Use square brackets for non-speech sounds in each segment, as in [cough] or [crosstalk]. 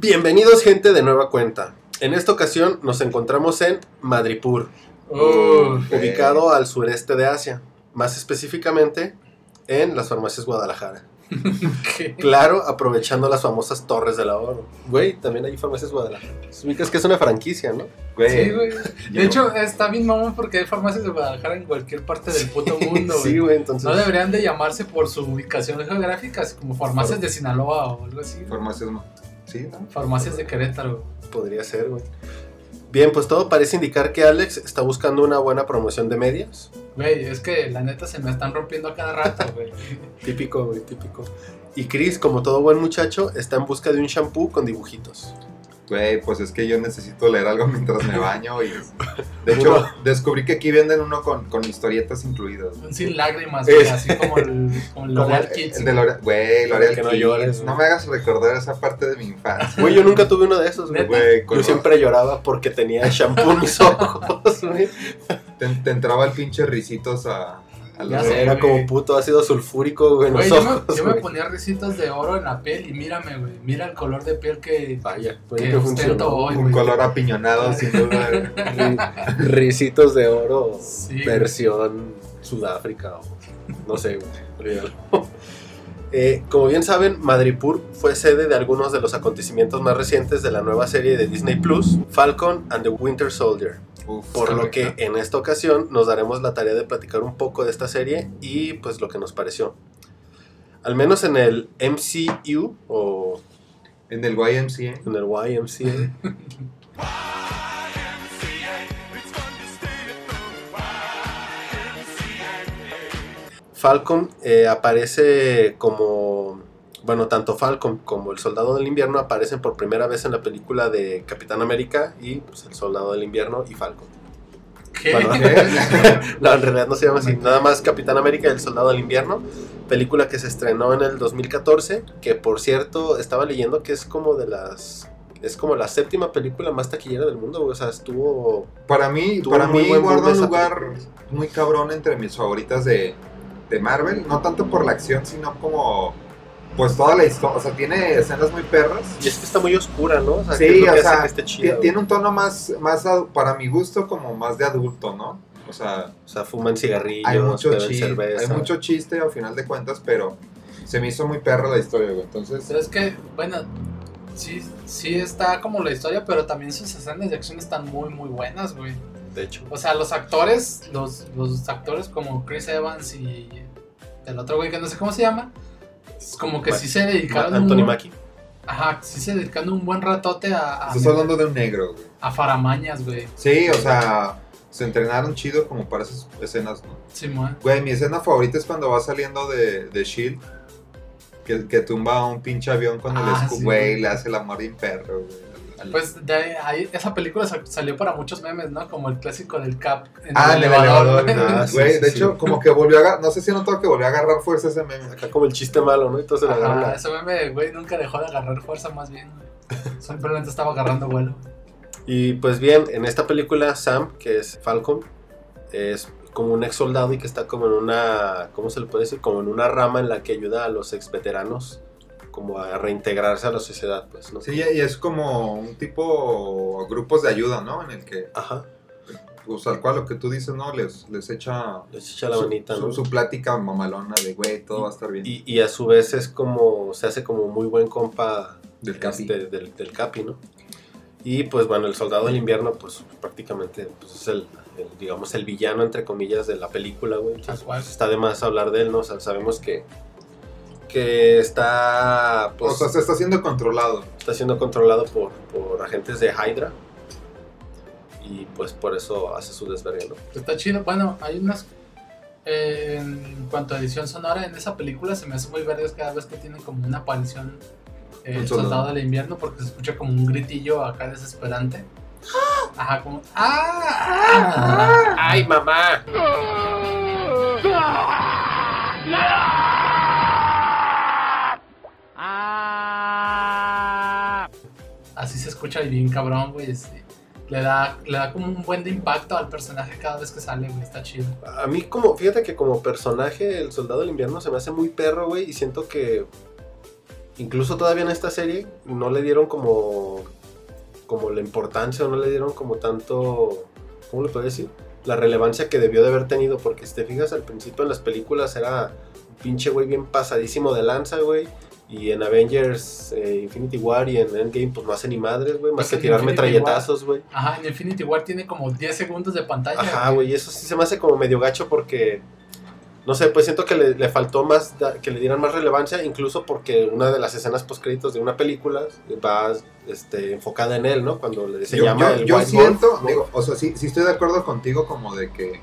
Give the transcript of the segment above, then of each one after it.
Bienvenidos gente de nueva cuenta. En esta ocasión nos encontramos en Madripur, Uf, ubicado al sureste de Asia, más específicamente en las farmacias Guadalajara. [laughs] ¿qué? Claro, aprovechando las famosas torres del ahorro. Güey, también hay farmacias Guadalajara. Ubicas que es una franquicia, ¿no? Güey. Sí, güey. De hecho, está bien mamón porque hay farmacias de Guadalajara en cualquier parte del puto mundo, güey. Sí, güey, entonces. No deberían de llamarse por su ubicación geográfica, como farmacias de Sinaloa o algo así. Farmacias. no. Sí, ¿no? Farmacias de Querétaro. Podría ser, güey. Bien, pues todo parece indicar que Alex está buscando una buena promoción de medias. Güey, es que la neta se me están rompiendo a cada rato, güey. [laughs] Típico, güey, típico. Y Chris, como todo buen muchacho, está en busca de un shampoo con dibujitos. Güey, pues es que yo necesito leer algo [laughs] mientras me baño y... De hecho, descubrí que aquí venden uno con, con historietas incluidas. Sin lágrimas, güey, Es- así como el, como el L'Oreal Kids. el de L'Oreal... Güey, L'Oreal que no Kids. llores. No me hagas recordar esa parte de mi infancia. Güey, yo nunca tuve uno de esos, güey. Yo siempre lloraba porque tenía shampoo en mis ojos, güey. te, te entraba el pinche risitos a... a sé. Era como puto ácido sulfúrico, güey, en Güey, los yo, me, ojos. yo me ponía risitos de oro en la piel y mírame, güey. Mira el color de piel que. Vaya, que que ostento hoy, Un güey. color apiñonado, [laughs] sin duda. Ri- Risitos de oro, Sí, versión Sudáfrica o no sé, güey. [laughs] Eh, como bien saben, Madripur fue sede de algunos de los acontecimientos más recientes de la nueva serie de Disney Plus, Falcon and the Winter Soldier. Uf, Por lo correcto. que en esta ocasión nos daremos la tarea de platicar un poco de esta serie y pues lo que nos pareció. Al menos en el MCU o En el YMCA. en el YMCA. [laughs] Falcon eh, aparece como, bueno, tanto Falcon como el Soldado del Invierno aparecen por primera vez en la película de Capitán América y pues, el Soldado del Invierno y Falcon. ¿Qué? Bueno, [laughs] no, en realidad no se llama así, nada más Capitán América y el Soldado del Invierno, película que se estrenó en el 2014, que por cierto estaba leyendo que es como de las... Es como la séptima película más taquillera del mundo, o sea, estuvo... Para mí, para mí guarda un lugar película. muy cabrón entre mis favoritas de, de Marvel. No tanto por la acción, sino como... Pues toda la historia. O sea, tiene escenas muy perras. Y es que está muy oscura, ¿no? O sea, Sí, que es lo o que sea, hace que esté chida, Ti- güey. Tiene un tono más, más, para mi gusto, como más de adulto, ¿no? O sea, O sea, fuman cigarrillos, hay mucho, beben chiste, cerveza. hay mucho chiste al final de cuentas, pero se me hizo muy perra la historia, güey. Entonces, Pero es que, bueno, sí, sí está como la historia, pero también sus escenas de acción están muy, muy buenas, güey. De hecho. O sea, los actores, los, los actores como Chris Evans y el otro güey que no sé cómo se llama, como que sí se dedicaron Anthony un, Mackie. Ajá, sí se dedicaron un buen ratote a, a, estás hablando de un negro, güey. a faramañas, güey. Sí, o sea, se entrenaron chido como para esas escenas, ¿no? Simón. Güey, mi escena favorita es cuando va saliendo de, de Shield. Que, que tumba a un pinche avión con el Ah, escudo, sí, güey, le hace el amor bien perro, güey. Pues de ahí, ahí- esa película sa- salió para muchos memes, ¿no? Como el clásico del Cap en ah, el elevador, güey. Ah, sí, güey. sí, de sí. hecho, como que volvió a agarrar, no sé si notó que volvió a agarrar fuerza ese meme. Acá como el chiste malo, ¿no? Entonces la Ajá, agarran la- ese meme, güey, nunca dejó de agarrar fuerza más bien, güey. Simplemente estaba agarrando vuelo. Y pues bien, en esta película Sam, que es Falcon, es como un ex soldado y que está como en una, ¿cómo se le puede decir? Como en una rama en la que ayuda a los ex veteranos como a reintegrarse a la sociedad, pues, ¿no? Sí, y es como un tipo grupos de ayuda, ¿no? En el que, Ajá, pues tal cual lo que tú dices, ¿no? Les, les echa, les echa la su, manita, su- ¿no? su plática mamalona de, güey, todo va a estar bien. Y, y a su vez es como, se hace como muy buen compa Del Capi. este, del, del Capi, ¿no? Y pues bueno, el soldado del invierno, pues prácticamente pues, es el, el, digamos, el villano, entre comillas, de la película, güey. Entonces, pues, está de más hablar de él, ¿no? O sea, sabemos que, que está, pues, o sea, se está siendo controlado. está siendo controlado por, por agentes de Hydra. Y pues por eso hace su desvergue, ¿no? Está chido. Bueno, hay unas. eh, en cuanto a edición sonora, en esa película se me hace muy verdes cada vez que tiene como una aparición eh, el soldado. soldado del invierno, porque se escucha como un gritillo acá desesperante. [gasps] Ajá, como. ¡Ah! ¡Ay, mamá! Así se escucha bien cabrón, güey. este, Le da, le da como un buen de impacto al personaje cada vez que sale, güey. Está chido. A mí como, fíjate que como personaje el soldado del invierno se me hace muy perro, güey, y siento que incluso todavía en esta serie no le dieron como como la importancia o no le dieron como tanto, ¿cómo le puedo decir? La relevancia que debió de haber tenido, porque si te fijas al principio en las películas era un pinche güey bien pasadísimo de lanza, güey. Y en Avengers, eh, Infinity War y en Endgame, pues no hace ni madres, güey, más Pues que en tirar Infinity metralletazos, güey. Ajá, en Infinity War tiene como 10 segundos de pantalla. Ajá, güey, y eso sí se me hace como medio gacho porque, no sé, pues siento que le, le faltó más, da- que le dieran más relevancia, incluso porque una de las escenas post créditos de una película va este, enfocada en él, ¿no? Cuando le- se yo llama yo- el yo White siento, digo, o sea, sí, sí estoy de acuerdo contigo como de que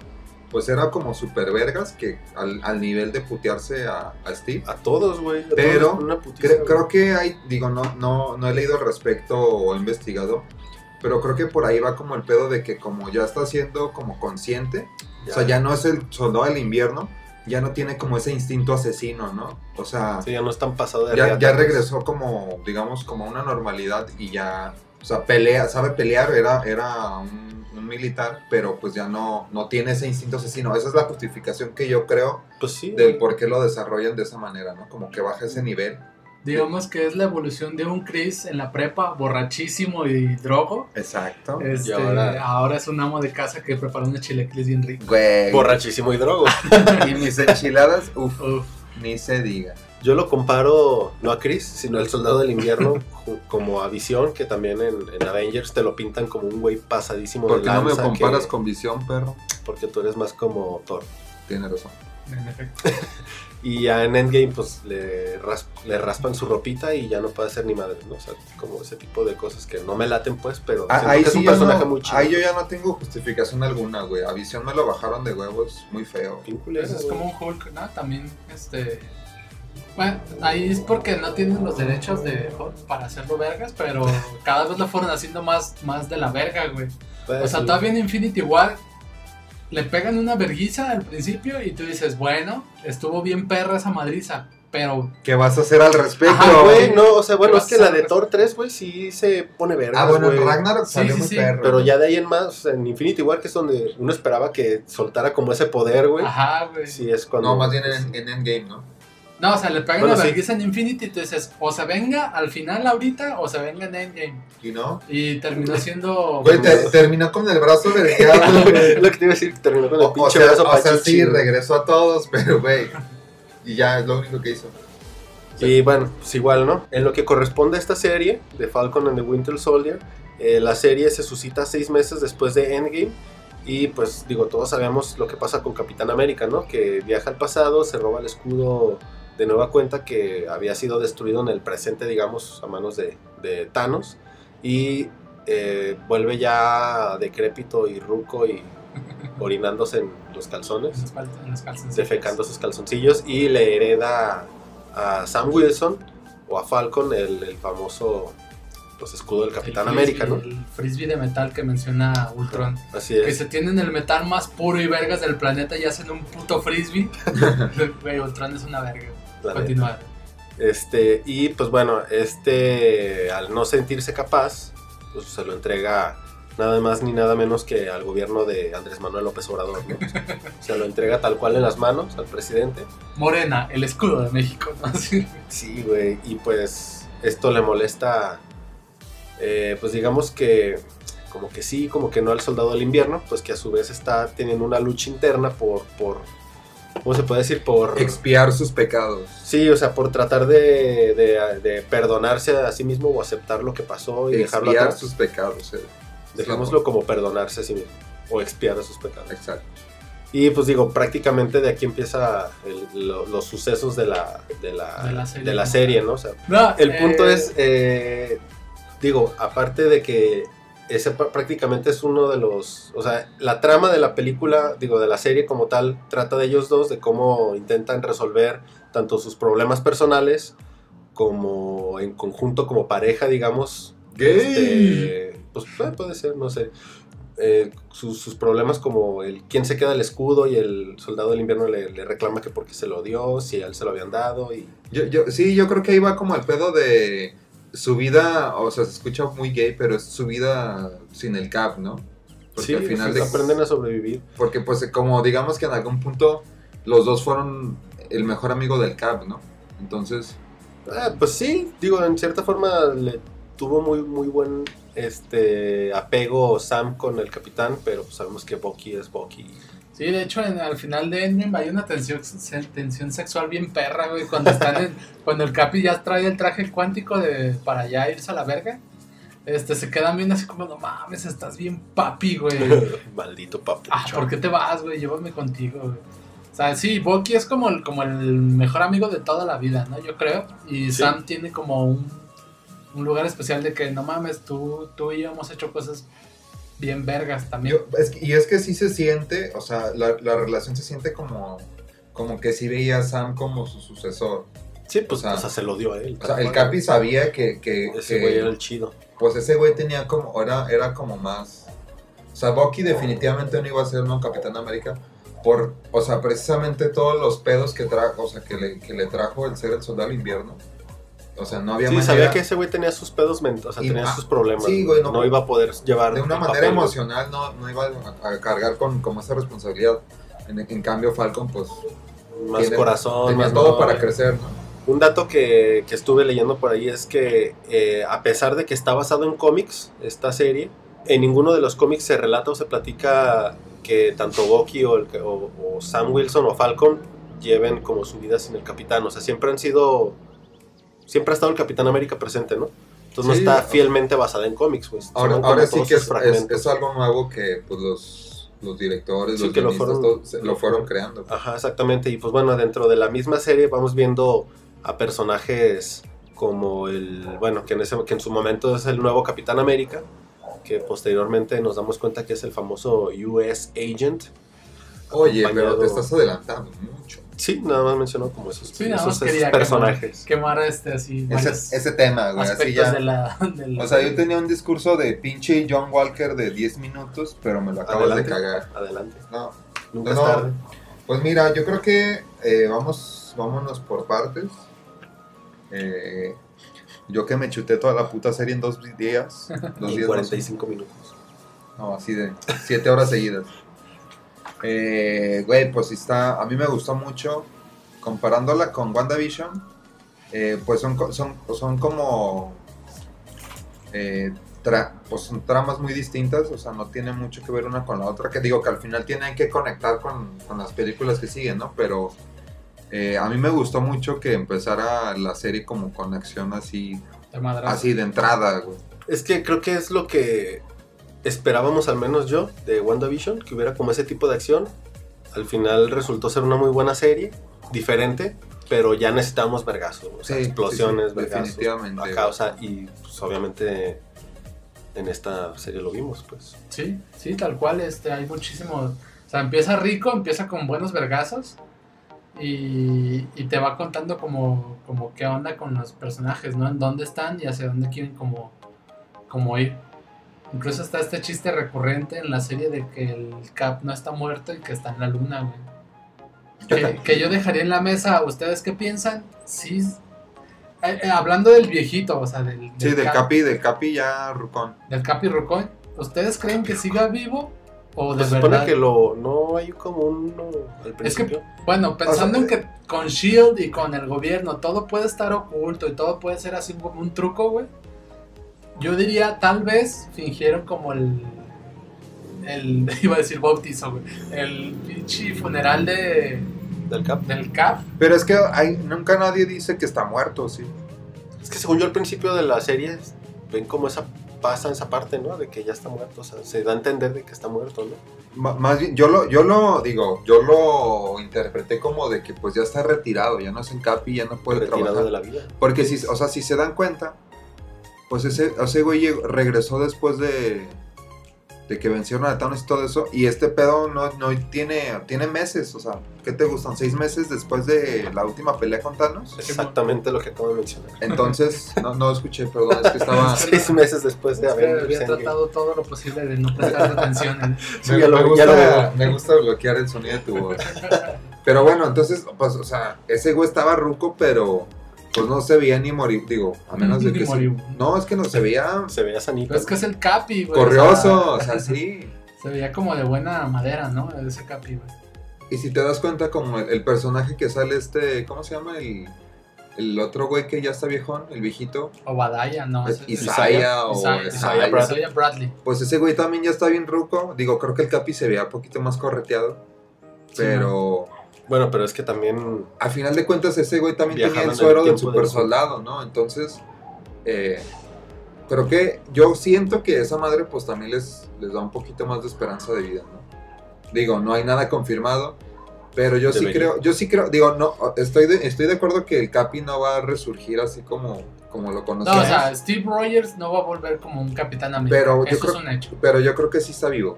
pues era como super vergas que al, al nivel de putearse a, a Steve. a todos, güey. Pero todos, una putiza, Cre- güey. creo que hay, digo, no, no, no he leído al respecto o he investigado, pero creo que por ahí va como el pedo de que como ya está siendo como consciente, o sea, ya no es el soldado del invierno, ya no tiene como ese instinto asesino, ¿no? O sea, Sí, ya no están pasado de ya, reata, ya regresó como, digamos, como a una normalidad y ya, o sea, pelea, sabe pelear, era, era un, un militar, pero pues ya no, no tiene ese instinto asesino. Esa es la justificación que yo creo Pues sí. del por qué lo desarrollan de esa manera, ¿no? Como que baja ese nivel. Digamos que es la evolución de un Chris en la prepa, borrachísimo y drogo. Exacto. Este, ahora- ahora... es un amo de casa que prepara una chilequiles bien rico. Güey. Borrachísimo y drogo. [laughs] Y mis enchiladas, uff, Uf, ni se diga. Yo lo comparo, no a Chris, sino al soldado del invierno, [laughs] como a Visión, que también en, en Avengers te lo pintan como un güey pasadísimo ¿Por de qué no me comparas que- con visión, perro? Porque tú eres más como Thor. Tienes razón. en efecto. [laughs] Y ya en Endgame, pues le, ras- le raspan su ropita y ya no puede hacer ni madre, ¿no? O sea, como ese tipo de cosas que no me laten, pues, pero Ah, ahí, que es sí un yo personaje no, muy chido. ahí yo ya no tengo justificación alguna, güey. A visión me lo bajaron de huevos muy feo. Pues es güey. como un Hulk, ¿no? También, este... Bueno, ahí es porque no tienen los derechos de Hulk para hacerlo vergas, pero cada vez lo fueron haciendo más, más de la verga, güey. Pues, O sea, sí. todavía en Infinity War le pegan una verguiza al principio y tú dices, bueno, estuvo bien perra esa madriza, pero ¿Qué vas a hacer al respecto? Ajá, güey, no, o sea, bueno, ¿Qué es que a la de Thor 3, güey, sí se pone verga. Ah, bueno, en güey. Ragnarok Sí, salió sí, muy sí, perro. Pero ya de ahí en más, en Infinity War, que es donde uno esperaba que soltara como ese poder, güey. ajá, güey. Sí, es cuando. No, más bien en, en Endgame, ¿no? No, o sea, le pegan Bueno, la sí. en Infinity y tú dices, o se venga al final ahorita o se venga en Endgame. ¿Y no? Y terminó siendo... Güey, te- terminó con el brazo [laughs] güey. lo que te iba a decir, terminó con el O, o pinche sea, brazo o sea, sí, regresó a todos, [laughs] pero, güey. Y ya es lo único que hizo. Y bueno, pues igual, ¿no? En lo que corresponde a esta serie de Falcon and the Winter Soldier, eh, la serie se suscita seis meses después de Endgame. Y pues digo, todos sabemos lo que pasa con Capitán América, ¿no? Que viaja al pasado, se roba el escudo de nueva cuenta que había sido destruido en el presente, digamos, a manos de, de Thanos. Y eh, vuelve ya decrépito y ruco y [laughs] orinándose en los calzones en las cal- en las calzoncillas. defecando sus calzoncillos y le hereda a Sam Wilson o a Falcon el, el famoso pues, escudo del El Capitán frisbee- América, ¿no? El frisbee de metal que menciona Ultron. Así Que es. se tienen el metal más puro y vergas del planeta y hacen un puto frisbee. [laughs] Güey, Ultron es una verga. Continuar. Este, y pues bueno, este al no sentirse capaz, pues se lo entrega nada más ni nada menos que al gobierno de Andrés Manuel López Obrador, ¿no? [laughs] O sea, lo entrega tal cual en las manos al presidente. Morena, el escudo de México, ¿no? [laughs] Sí. Sí, güey, y pues esto le molesta, eh, pues digamos que como que sí, como que no al soldado del invierno, pues que a su vez está teniendo una lucha interna por, por ¿cómo se puede decir? Por... Expiar sus pecados. Sí, o sea, por tratar de, de- de perdonarse a sí mismo o aceptar lo que pasó y dejarlo Expiar atrás. sus pecados. eh. Dejémoslo como perdonarse a sí mismo o expiar sus pecados. Exacto. Y pues digo, prácticamente de aquí empieza el- lo- los sucesos de la, de la, De la serie. de la serie, ¿no? O sea, No, el eh, punto es, eh, digo, aparte de que ese pr- prácticamente es uno de los, o sea, la trama de la película, digo, de la serie como tal, trata de ellos dos, de cómo intentan resolver tanto sus problemas personales como en conjunto como pareja, digamos. Este, pues eh, puede ser, no sé. Eh, sus, sus problemas como el quién se queda el escudo y el soldado del invierno le, le reclama que porque se lo dio, si a él se lo habían dado y Yo, yo, sí, yo creo que ahí va como el pedo de su vida, o sea, se escucha muy gay, pero es su vida sin el cap, ¿no? Porque sí, al final pues, de, aprenden a sobrevivir. Porque pues como digamos que en algún punto los dos fueron el mejor amigo del cap, ¿no? Entonces, Ah, pues sí, digo, en cierta forma le tuvo muy, muy buen este apego Sam con el capitán, pero pues sabemos que Bucky es Bucky. Sí, de hecho, en- al final de Endgame hay una tensión, tensión sexual bien perra, güey. Cuando están en- [laughs] cuando el Capi ya trae el traje cuántico de, para ya irse a la verga. Este, se quedan bien así como, no mames, estás bien papi, güey. [laughs] Maldito papi. Ah, ¿por qué te vas, güey? Llévame contigo, güey. O sea, sí, Bucky es como el, como el mejor amigo de toda la vida, ¿no? Yo creo. Y Sí. Sam tiene como un, un lugar especial de que, no mames, tú, tú y yo hemos hecho cosas bien vergas también. yo- es que- y es que sí se siente, o sea, la, la relación se siente como, como que sí veía a Sam como su sucesor. Sí, pues o sea, o sea, se lo dio a él. O sea, el. Capi sabía que, que, Ese que- güey era el chido. pues ese güey tenía como, era, era como más, o sea, Bucky definitivamente no iba a ser un Capitán América por, o sea, precisamente todos los pedos que trajo, o sea, que le, que le trajo el ser el soldado del invierno. O sea, no había Sí, manera, sabía que ese güey tenía sus pedos mentales, o sea, Y- tenía sus problemas. sí, güey, no- no, iba a poder llevar de una manera papel, emocional no, no iba a, a cargar con como esa responsabilidad. En, en cambio, Falcon, pues, Más tiene- corazón, tenía más todo para crecer, ¿no? Un dato que, que estuve leyendo por ahí es que eh, a pesar de que está basado en cómics, esta serie, en ninguno de los cómics se relata o se platica que tanto Bucky o, el- o- o Sam Wilson o Falcon lleven como su vida sin el capitán. O sea, siempre han sido... Siempre ha estado el Capitán América presente, ¿no? Entonces Sí, no está fielmente basada en cómics, pues. Ahora, sí que es, es, algo nuevo que pues, los, los directores, Sí, los que lo fueron- todos se- lo fueron creando. Ajá, exactamente. Y pues bueno, dentro de la misma serie vamos viendo a personajes como el, bueno, que en, ese, que en su momento es el nuevo Capitán América, que posteriormente nos damos cuenta que es el famoso US Agent. Oye, pero te estás adelantando mucho. Sí, nada más mencionó como esos, Sí, esos- esos quería personajes. quemar, quemar este así Ese, tema, güey, así ya. de la, de la- O sea, yo tenía un discurso de pinche John Walker de 10 minutos, pero me lo acabas Adelante. de cagar. Adelante. No, Nunca No, es tarde. Pues mira, yo creo que eh, vamos, vámonos por partes. Eh, yo que me chuté toda la puta serie en dos días. Dos [laughs] Y días. 45 minutos. No, así de siete horas seguidas. Eh, güey, pues sí está. A mí me gustó mucho. Comparándola con WandaVision, eh, pues son, son, son como. eh, tra- pues son tramas muy distintas, o sea, no tienen mucho que ver una con la otra. Que digo que al final tienen que conectar con, con las películas que siguen, ¿no? Pero eh, a mí me gustó mucho que empezara la serie como con acción así, de así de entrada, güey. Es que creo que es lo que esperábamos, al menos yo, de WandaVision, que hubiera como ese tipo de acción. Al final resultó ser una muy buena serie, diferente, pero ya necesitamos vergazos, o sea, Sí, explosiones, sí, sí, vergazos. definitivamente. Acá, o sea, y pues, obviamente en esta serie lo vimos, pues. Sí, sí, tal cual, este, hay muchísimos, o sea, empieza rico, empieza con buenos vergazos y, y te va contando como, como qué onda con los personajes, ¿no? En dónde están y hacia dónde quieren como, como ir. Incluso está este chiste recurrente en la serie de que el Cap no está muerto y que está en la luna, güey. Que, que yo dejaría en la mesa, ¿ustedes qué piensan? Sí, eh, eh, hablando del viejito, o sea, del, Sí, del Cap- Capi, del Capi ya Rucón. del Capi Rucón, ¿ustedes creen que siga vivo? ¿O de Pues se supone verdad? que lo, no hay como uno al Es que, principio. bueno, pensando O en que con Shield y con el gobierno todo puede estar oculto y todo puede ser así como un truco, güey. Yo diría, tal vez fingieron como el. El. [laughs] Iba a decir bautizo, güey. El pinche funeral de. del Cap. Del Cap. Pero es que hay, nunca nadie dice que está muerto, ¿sí? Es que según yo al principio de la serie ven como esa pasa esa parte, ¿no? De que ya está muerto, o sea, se da a entender de que está muerto, ¿no? Más bien, yo lo, yo lo digo, yo lo interpreté como de que pues ya está retirado, ya no es en Capi, ya no puede Retirado trabajar. de la vida. Porque si, o sea, si se dan cuenta, pues ese, ese güey llegó- regresó después de, de que vencieron a Thanos y todo eso, y este pedo no, no tiene, tiene meses, o sea, ¿qué te gustan? ¿Seis meses después de la última pelea con Thanos? Exactamente lo que acabo de mencionar. Entonces, no, no escuché, perdón, es que estaba... [laughs] Seis meses después de Avengers había tratado todo lo posible de no prestar [laughs] atención. ¿eh? Sí, me, ya lo- me ya lo gusta, me gusta bloquear el sonido de tu voz. Pero bueno, entonces, pues, o sea, ese güey estaba ruco, pero pues no se veía ni morir, digo, a menos de Ni que... se- no, es que no se veía Se veía sanito. Pero es que es el Capi, güey. corrioso, o sea, o sea, sí. [laughs] se veía como de buena madera, ¿no? Ese Capi, güey. Y si te das cuenta, como el, el personaje que sale este, ¿cómo se llama? El, el otro güey que ya está viejón, el viejito. Obadiah, no. es ese- Isaiah o Isaiah, Isaiah. Bradley. Isaiah Bradley. Pues ese güey también ya está bien ruco. Digo, creo que el Capi se veía un poquito más correteado. Pero Bueno, pero es que también a final de cuentas ese güey también tenía el suero del super soldado, ¿no? Entonces, eh, creo que yo siento que esa madre pues también les, les da un poquito más de esperanza de vida, ¿no? Digo, no hay nada confirmado, pero yo sí creo, yo sí creo, digo, no, estoy de, estoy de acuerdo que el Capi no va a resurgir así como, como lo No, conocemos, o sea, Steve Rogers no va a volver como un Capitán América. Pero yo Eso creo- es un hecho. pero yo creo que sí está vivo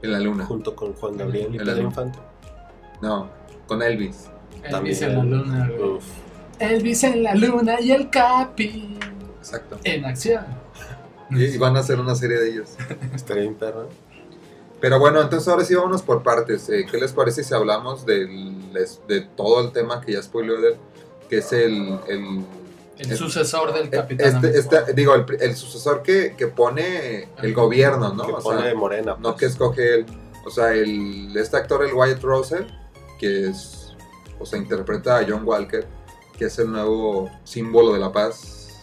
en la luna. junto con Juan Gabriel y Pedro. Infante. No, con Elvis. Elvis También. en la luna, güey. Uf. Elvis en la luna y el Capi Exacto. en acción. Y, y van a hacer una serie de ellos. [laughs] Estaría bien perro. Pero bueno, entonces ahora sí vámonos por partes. Eh, ¿Qué les parece si hablamos del, de todo el tema que ya él? Que es el... el El Es- sucesor del Capitán este, este- digo, el, sucesor que, que pone el gobierno, ¿no? que O pone sea, morena. no pues. que escoge él. O sea, el, este actor, el Wyatt Russell, que es... O sea, interpreta a John Walker, que es el nuevo símbolo de la paz.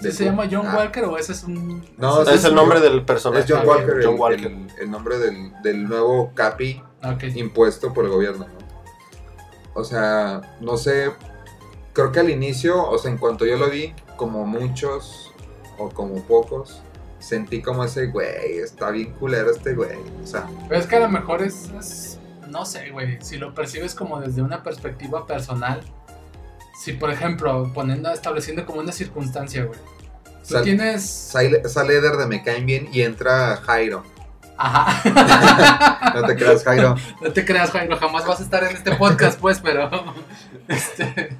¿Sí De se llama John Ah, Walker o ese es un.? No, es, el nombre del personaje. Es John Walker, el, John Walker. el- el nombre del, del nuevo Capi impuesto por el gobierno, ¿no? O sea, no sé, creo que al inicio, o sea, en cuanto yo lo vi, como muchos o como pocos, sentí como ese, güey, está bien culero este güey, o sea, Pero es que a lo mejor es, es- no sé, güey, si lo percibes como desde una perspectiva personal, si por ejemplo, poniendo, estableciendo como una circunstancia, güey, tú Sal- tienes, sale, sale Eder de Me Caen Bien y entra Jairo, ajá, [laughs] no te creas Jairo, no te creas, Jairo, jamás vas a estar en este podcast, pues, pero, este,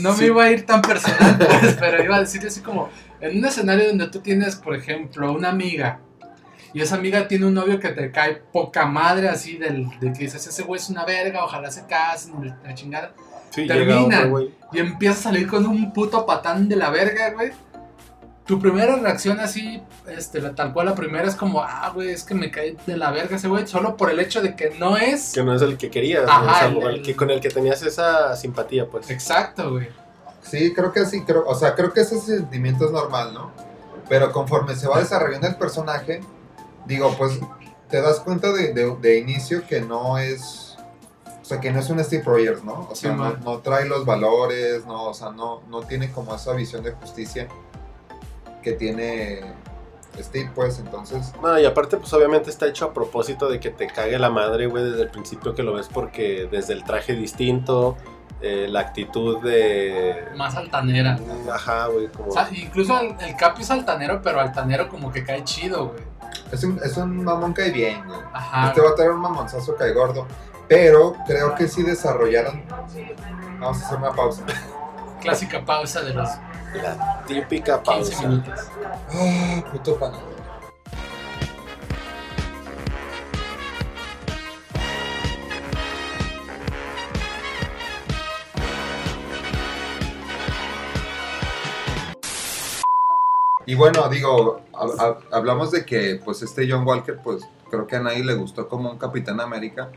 no me iba a ir tan personal, pues, pero iba a decir así como, en un escenario donde tú tienes, por ejemplo, una amiga, y esa amiga tiene un novio que te cae poca madre así del, de que dices, ese güey es una verga, ojalá se casen, la chingada. Sí, güey. Y empieza a salir con un puto patán de la verga, güey. Tu primera reacción así, este, la- tal cual la primera es como, ah, güey, es que me cae de la verga ese güey, solo por el hecho de que no es. Que no es el que querías. Ajá, o sea, el- el el- que, con el que tenías esa simpatía, pues. Exacto, güey. sí, creo que sí, creo, o sea, creo que ese sentimiento es normal, ¿no? Pero conforme se va desarrollando el personaje, digo, pues te das cuenta de, de- de inicio que no es. O sea, que no es un Steve Rogers, ¿no? O sea, Sí, no, no trae los valores, no, o sea, no, no tiene como esa visión de justicia que tiene Steve, pues, entonces. No, y aparte, pues obviamente está hecho a propósito de que te cague la madre, güey, desde el principio que lo ves, porque desde el traje distinto, eh, la actitud de. Más altanera. Ajá, güey, como. O sea, incluso el, el Capi es altanero, pero altanero como que cae chido, güey. Es un, es un mamón cae bien, güey. Ajá. Este va a tener un mamonzazo cae gordo. Pero creo que sí desarrollaron. Vamos a hacer una pausa. Clásica pausa de los La típica 15 pausa. minutos. Ah, puto pana. Y bueno, digo, ha- ha- hablamos de que pues este John Walker, pues creo que a nadie le gustó como un Capitán América,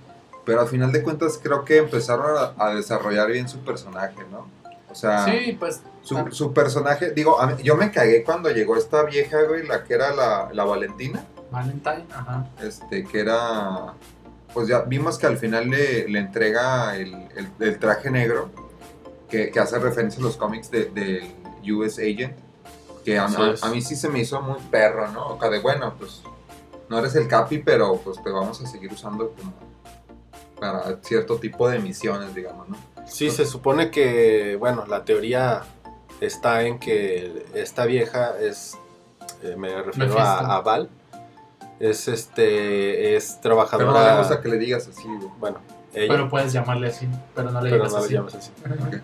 pero al final de cuentas creo que empezaron a, a desarrollar bien su personaje, ¿no? O sea, Sí, pues su, ah. su personaje, digo, a mí- yo me cagué cuando llegó esta vieja, güey, la que era la, la Valentina, Valentine, ajá. este, que era, pues ya vimos que al final le, le entrega el, el- el traje negro, que, que hace referencia a los cómics de- del US Agent, que a, mí sí se me hizo muy perro, ¿no? O sea, de bueno, pues no eres el Capi, pero pues te vamos a seguir usando como para cierto tipo de misiones, digamos, ¿no? Sí, se supone que, bueno, la teoría está en que esta vieja es, eh, me refiero a, a Val, es este, es Pero no trabajadora, me gusta que le digas así, güey. bueno, ella, Pero puedes llamarle así, pero no le pero digas no le así. llamas así.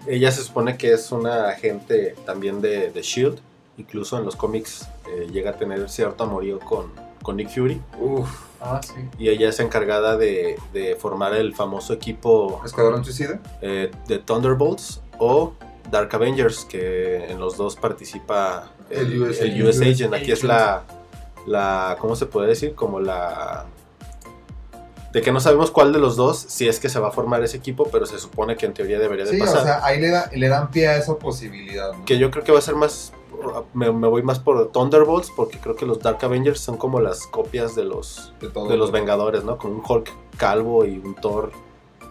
Ella se supone que es una agente también de, de S.H.I.E.L.D., incluso en los cómics eh, llega a tener cierto amorío con, con Nick Fury, Uf, Ah, sí. y ella es encargada de, de formar el famoso equipo Escuadrón Suicida. eh, de Thunderbolts o Dark Avengers, que en los dos participa el, El US el. US Agent. Aquí es la, la, ¿cómo se puede decir? Como la... De que no sabemos cuál de los dos, si es que se va a formar ese equipo, pero se supone que en teoría debería de Sí, o pasar. sea, ahí le, da- le dan pie a esa posibilidad, ¿no? que yo creo que va a ser más... Me, me voy más por Thunderbolts, porque creo que los Dark Avengers son como las copias de los, de, de los Vengadores, ¿no? Con un Hulk calvo y un Thor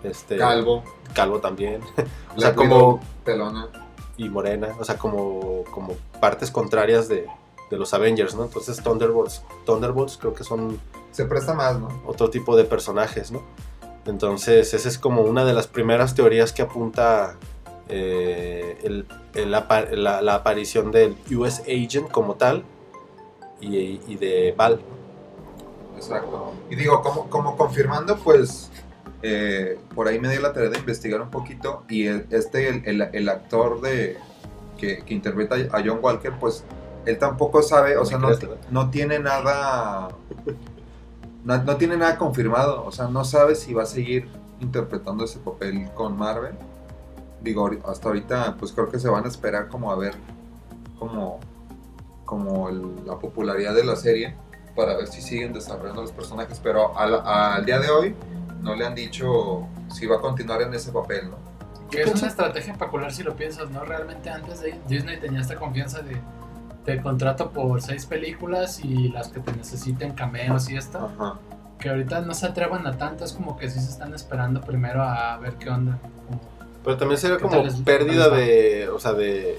este, Calvo, calvo también. [laughs] o sea, como... Pelona. y morena, o sea, como, como partes contrarias de, de los Avengers, ¿no? Entonces Thunderbolts, Thunderbolts creo que son Se presta más, ¿no? otro tipo de personajes, ¿no? Entonces esa es como una de las primeras teorías que apunta eh, el- el apa- la, la aparición del US Agent como tal y, y de Val. Exacto. Y digo, como, como confirmando, pues eh, por ahí me dio la tarea de investigar un poquito y el- este, el, el- el actor de que, que interpreta a John Walker, pues él tampoco sabe, o sea, no, tiene nada, no, no tiene nada confirmado, o sea, no sabe si va a seguir interpretando ese papel con Marvel. Digo, hasta ahorita, pues creo que se van a esperar como a ver como, como el- la popularidad de la serie para ver si siguen desarrollando los personajes, pero al, al día de hoy no le han dicho si va a continuar en ese papel, ¿no? Que es una estrategia peculiar si lo piensas, ¿no? Realmente antes de Disney tenía esta confianza de te contrato por seis películas y las que te necesiten cameos y esto. Ajá. Que ahorita no se atrevan a tanto, es como que sí se están esperando primero a ver qué onda. Como- Pero también sería ¿Qué como les- pérdida de, o sea, de...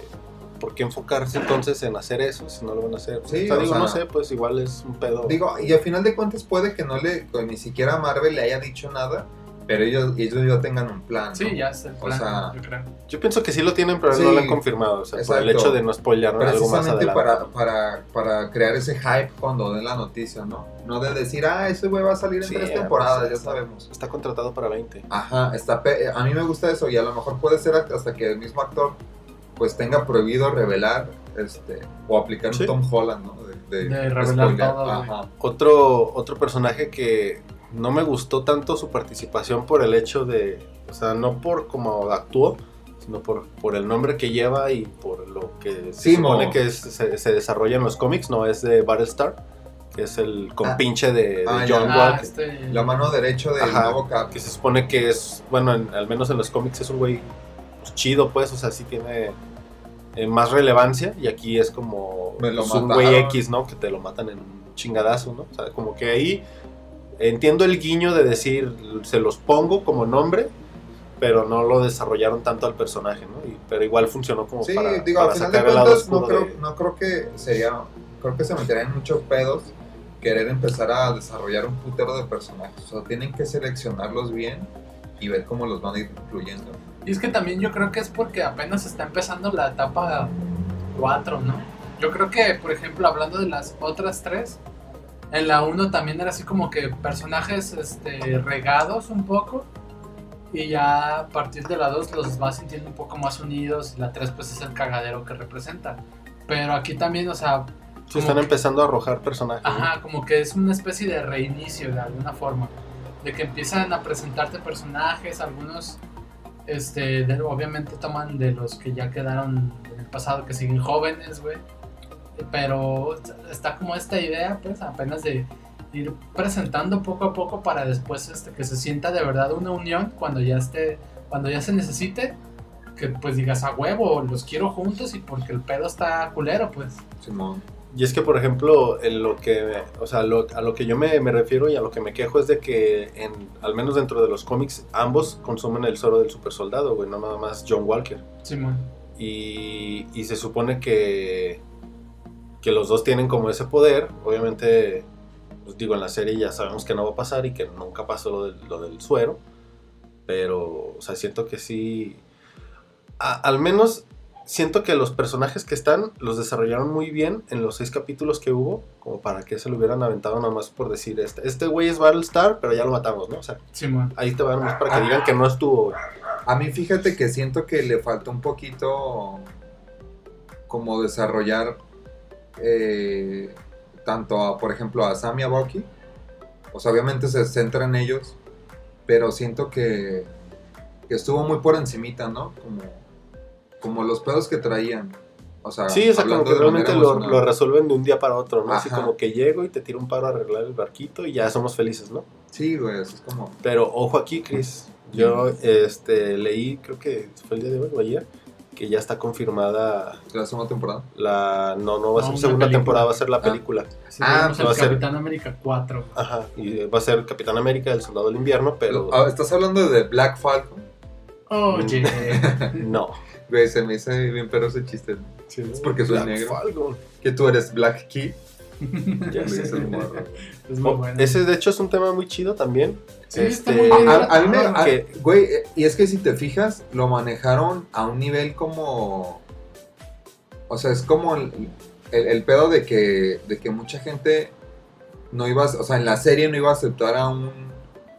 ¿Por qué enfocarse entonces en hacer eso si no lo van a hacer? Sí, o sea, o digo, sea- no sé, pues igual es un pedo. Digo, y al final de cuentas puede que no le, que ni siquiera Marvel le haya dicho nada, pero ellos, ellos ya tengan un plan. ¿no? Sí, ya es el O plan, sea, yo creo. Yo pienso que sí lo tienen, pero Sí, no lo han confirmado. O sea, por el exacto. hecho de no spoilear algo más Precisamente adelante. para, para, para crear ese hype cuando den la noticia, ¿no? No de decir, ah, ese güey va a salir en Sí, tres pues, temporadas, ya está- sabemos. Está contratado para 20. Ajá, está pe- a mí me gusta eso y a lo mejor puede ser hasta que el mismo actor pues tenga prohibido revelar este o aplicar Sí. un Tom Holland, ¿no? De, De revelar spoilear. todo. Ajá. Otro, otro personaje que no me gustó tanto su participación por el hecho de, o sea, no por cómo actuó, sino por, por el nombre que lleva y por lo que se supone mo. que es- se, se desarrolla en los cómics, no es de Battlestar, que es el compinche de, de Ah, ya. John Ah, Walker, este... La mano derecha del Ajá. nuevo Cap. que se supone que es, bueno, en- al menos en los cómics es un güey pues, chido, pues, o sea, sí tiene eh, más relevancia y aquí es como Me lo pues, un güey X, ¿no? Que te lo matan en un chingadazo, ¿no? O sea, como que ahí entiendo el guiño de decir, se los pongo como nombre, pero no lo desarrollaron tanto al personaje, ¿no? Y- pero igual funcionó como Sí, para, digo, para al final de sacar el lado no creo, de- no creo que sería, creo que se meterían en muchos pedos querer empezar a desarrollar un putero de personajes. O sea, tienen que seleccionarlos bien y ver cómo los van a ir incluyendo. Y es que también yo creo que es porque apenas está empezando la etapa 4, ¿no? Yo creo que, por ejemplo, hablando de las otras tres, en la 1 también era así como que personajes este, regados un poco. Y ya a partir de la 2 los vas sintiendo un poco más unidos. Y la 3 pues es el cagadero que representa. Pero aquí también, o sea, Se están que- empezando a arrojar personajes. ¿no? Ajá, como que es una especie de reinicio de alguna forma. De que empiezan a presentarte personajes, algunos este, de- obviamente toman de los que ya quedaron en el pasado, que siguen jóvenes, güey. Pero está como esta idea, pues apenas de ir presentando poco a poco para después este, que se sienta de verdad una unión cuando ya esté, cuando ya se necesite, que pues digas a huevo, los quiero juntos y porque el pedo está culero, pues. Simón. Y es que, por ejemplo, en lo que, o sea, lo- a lo que yo me, me refiero y a lo que me quejo es de que, en, al menos dentro de los cómics, ambos consumen el suero del super soldado, güey, no nada más John Walker. Simón. Y, y se supone que, que los dos tienen como ese poder. Obviamente, pues digo, en la serie ya sabemos que no va a pasar y que nunca pasó lo del, lo del suero. Pero, o sea, siento que sí. a- al menos siento que los personajes que están los desarrollaron muy bien en los seis capítulos que hubo. Como para que se lo hubieran aventado nada más por decir: Este, este güey es Battlestar, pero ya lo matamos, ¿no? O sea, Simón. ahí te van más para que digan que no estuvo. A mí fíjate que siento que le faltó un poquito como desarrollar eh, tanto a, por ejemplo, a Sam y a Bucky. O sea, obviamente se centra en ellos, pero siento que, que estuvo muy por encimita, ¿no? Como, como los pedos que traían. O sea, Sí, o sea, como que realmente lo, lo resuelven de un día para otro, ¿no? Así como que llego y te tiro un paro a arreglar el barquito y ya somos felices, ¿no? Sí, güey, eso es como... Pero ojo aquí, Chris. Yo este, leí, creo que fue el día de hoy o ayer, que ya está confirmada La segunda temporada. la. No, no va a No, ser una segunda película. temporada, va a ser la Ah. película. Ah, vemos va a ser- Capitán América 4. Ajá. Y va a ser Capitán América, el Soldado del Invierno, pero. Ah, ¿Estás hablando de Black Falcon? Oye. [laughs] No. Güey, se me hizo bien pero ese chiste. Es porque soy Black negro. Falcon. Que tú eres Black Key. [laughs] Ya Me sé. hizo el morro. es muy Oh, bueno. Ese de hecho es un tema muy chido también. Sí, está Este, muy bien. A, a mí me. a- Que- güey, y es que si te fijas, lo manejaron a un nivel como. O sea, es como el, el- el pedo de que, de que mucha gente no iba. a- O sea, en la serie no iba a aceptar a un.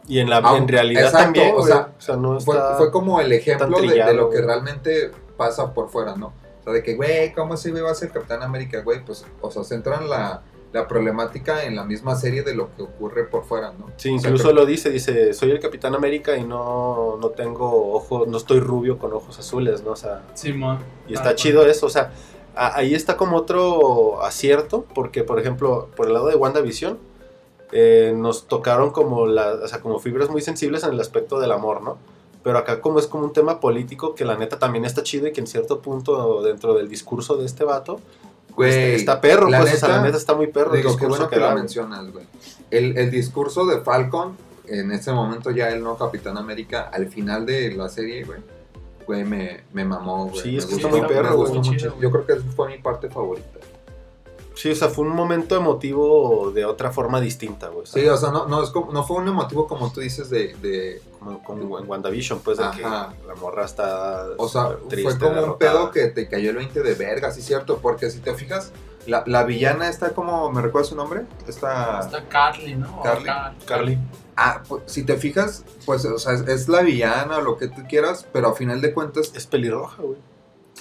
Y en la en realidad exacto, también, o sea, o sea, no Fue, está. fue como el ejemplo de, lo que realmente pasa por fuera, ¿no? O sea, de que, güey, ¿cómo ese güey va a ser Capitán América, güey? Pues, o sea, centran la, la problemática en la misma serie de lo que ocurre por fuera, ¿no? Sí, O sea, incluso lo dice, dice, soy el Capitán América y no, no tengo ojos, no estoy rubio con ojos azules, ¿no? O sea, Simón. y Ah, está chido eso, o sea, a- ahí está como otro acierto, porque por ejemplo, por el lado de WandaVision, eh, nos tocaron como, la, o sea, como fibras muy sensibles en el aspecto del amor, ¿no? Pero acá como es como un tema político que la neta también está chido y que en cierto punto dentro del discurso de este vato, Güey, está, está perro, la pues, o sea, la neta, neta está muy perro. el Digo, qué discurso bueno que lo mencionas, güey. El, el discurso de Falcon, en ese momento ya el no Capitán América, al final de la serie, güey, güey, me, me mamó, güey. Sí, Me es que gustó, está muy perro, güey. Yo creo que fue mi parte favorita. Sí, o sea, fue un momento emotivo de otra forma distinta, güey. Sí, o sea, no, no, es como, no fue un emotivo como tú dices de, de como, como en WandaVision, pues, de que Ajá. la morra está O sea, triste, fue como un pedo que te cayó el 20 de verga, sí, cierto. Porque si te fijas, la, la villana está como. ¿Me recuerdas su nombre? Está. Está Carly, ¿no? Carly. Car- Carly. Ah, pues, si te fijas, pues, o sea, es, es la villana o lo que tú quieras, pero a final de cuentas. Es pelirroja, güey.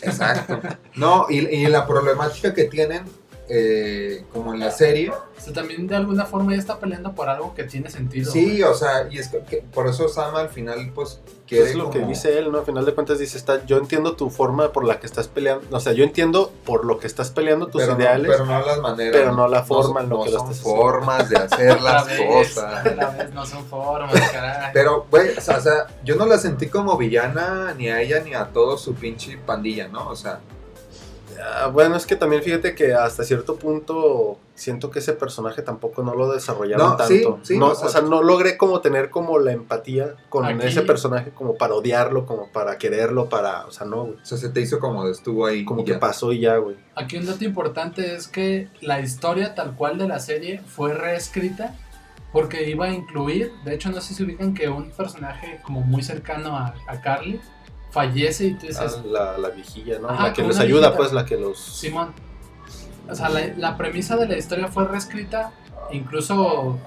Exacto. No, y, y la problemática que tienen, eh, como en la serie. O sea, también de alguna forma ya está peleando por algo que tiene sentido. Sí, o sea, y es que, que por eso Sam al final, pues, quiere. es lo que dice él, ¿no? A final de cuentas dice, está, yo entiendo tu forma por la que estás peleando, o sea, yo entiendo por lo que estás peleando tus pero no- ideales, pero no las maneras. pero no la forma no, en lo no que lo son estás haciendo. formas de hacer [laughs] las vez, cosas. otra vez no son formas, caray. Pero, güey, o sea, o sea, yo no la sentí como villana ni a ella ni a todo su pinche pandilla, ¿no? O sea, bueno, es que también fíjate que hasta cierto punto siento que ese personaje tampoco no lo desarrollaron No, sí, tanto. sí, no, o o, sea- no logré como tener como la empatía con Aquí- ese personaje como para odiarlo, como para quererlo, para, o sea, no, güey. o sea, se te hizo como estuvo ahí. Como que ya. pasó y ya, güey. Aquí un dato importante es que la historia tal cual de la serie fue reescrita porque iba a incluir, de hecho no sé si ubican que un personaje como muy cercano a, a Carly fallece y tú dices, Ah, la, la viejilla, ¿no? Ajá, la que les ayuda, viejita. pues, la que los... Simón. O sea, la, la premisa de la historia fue reescrita, incluso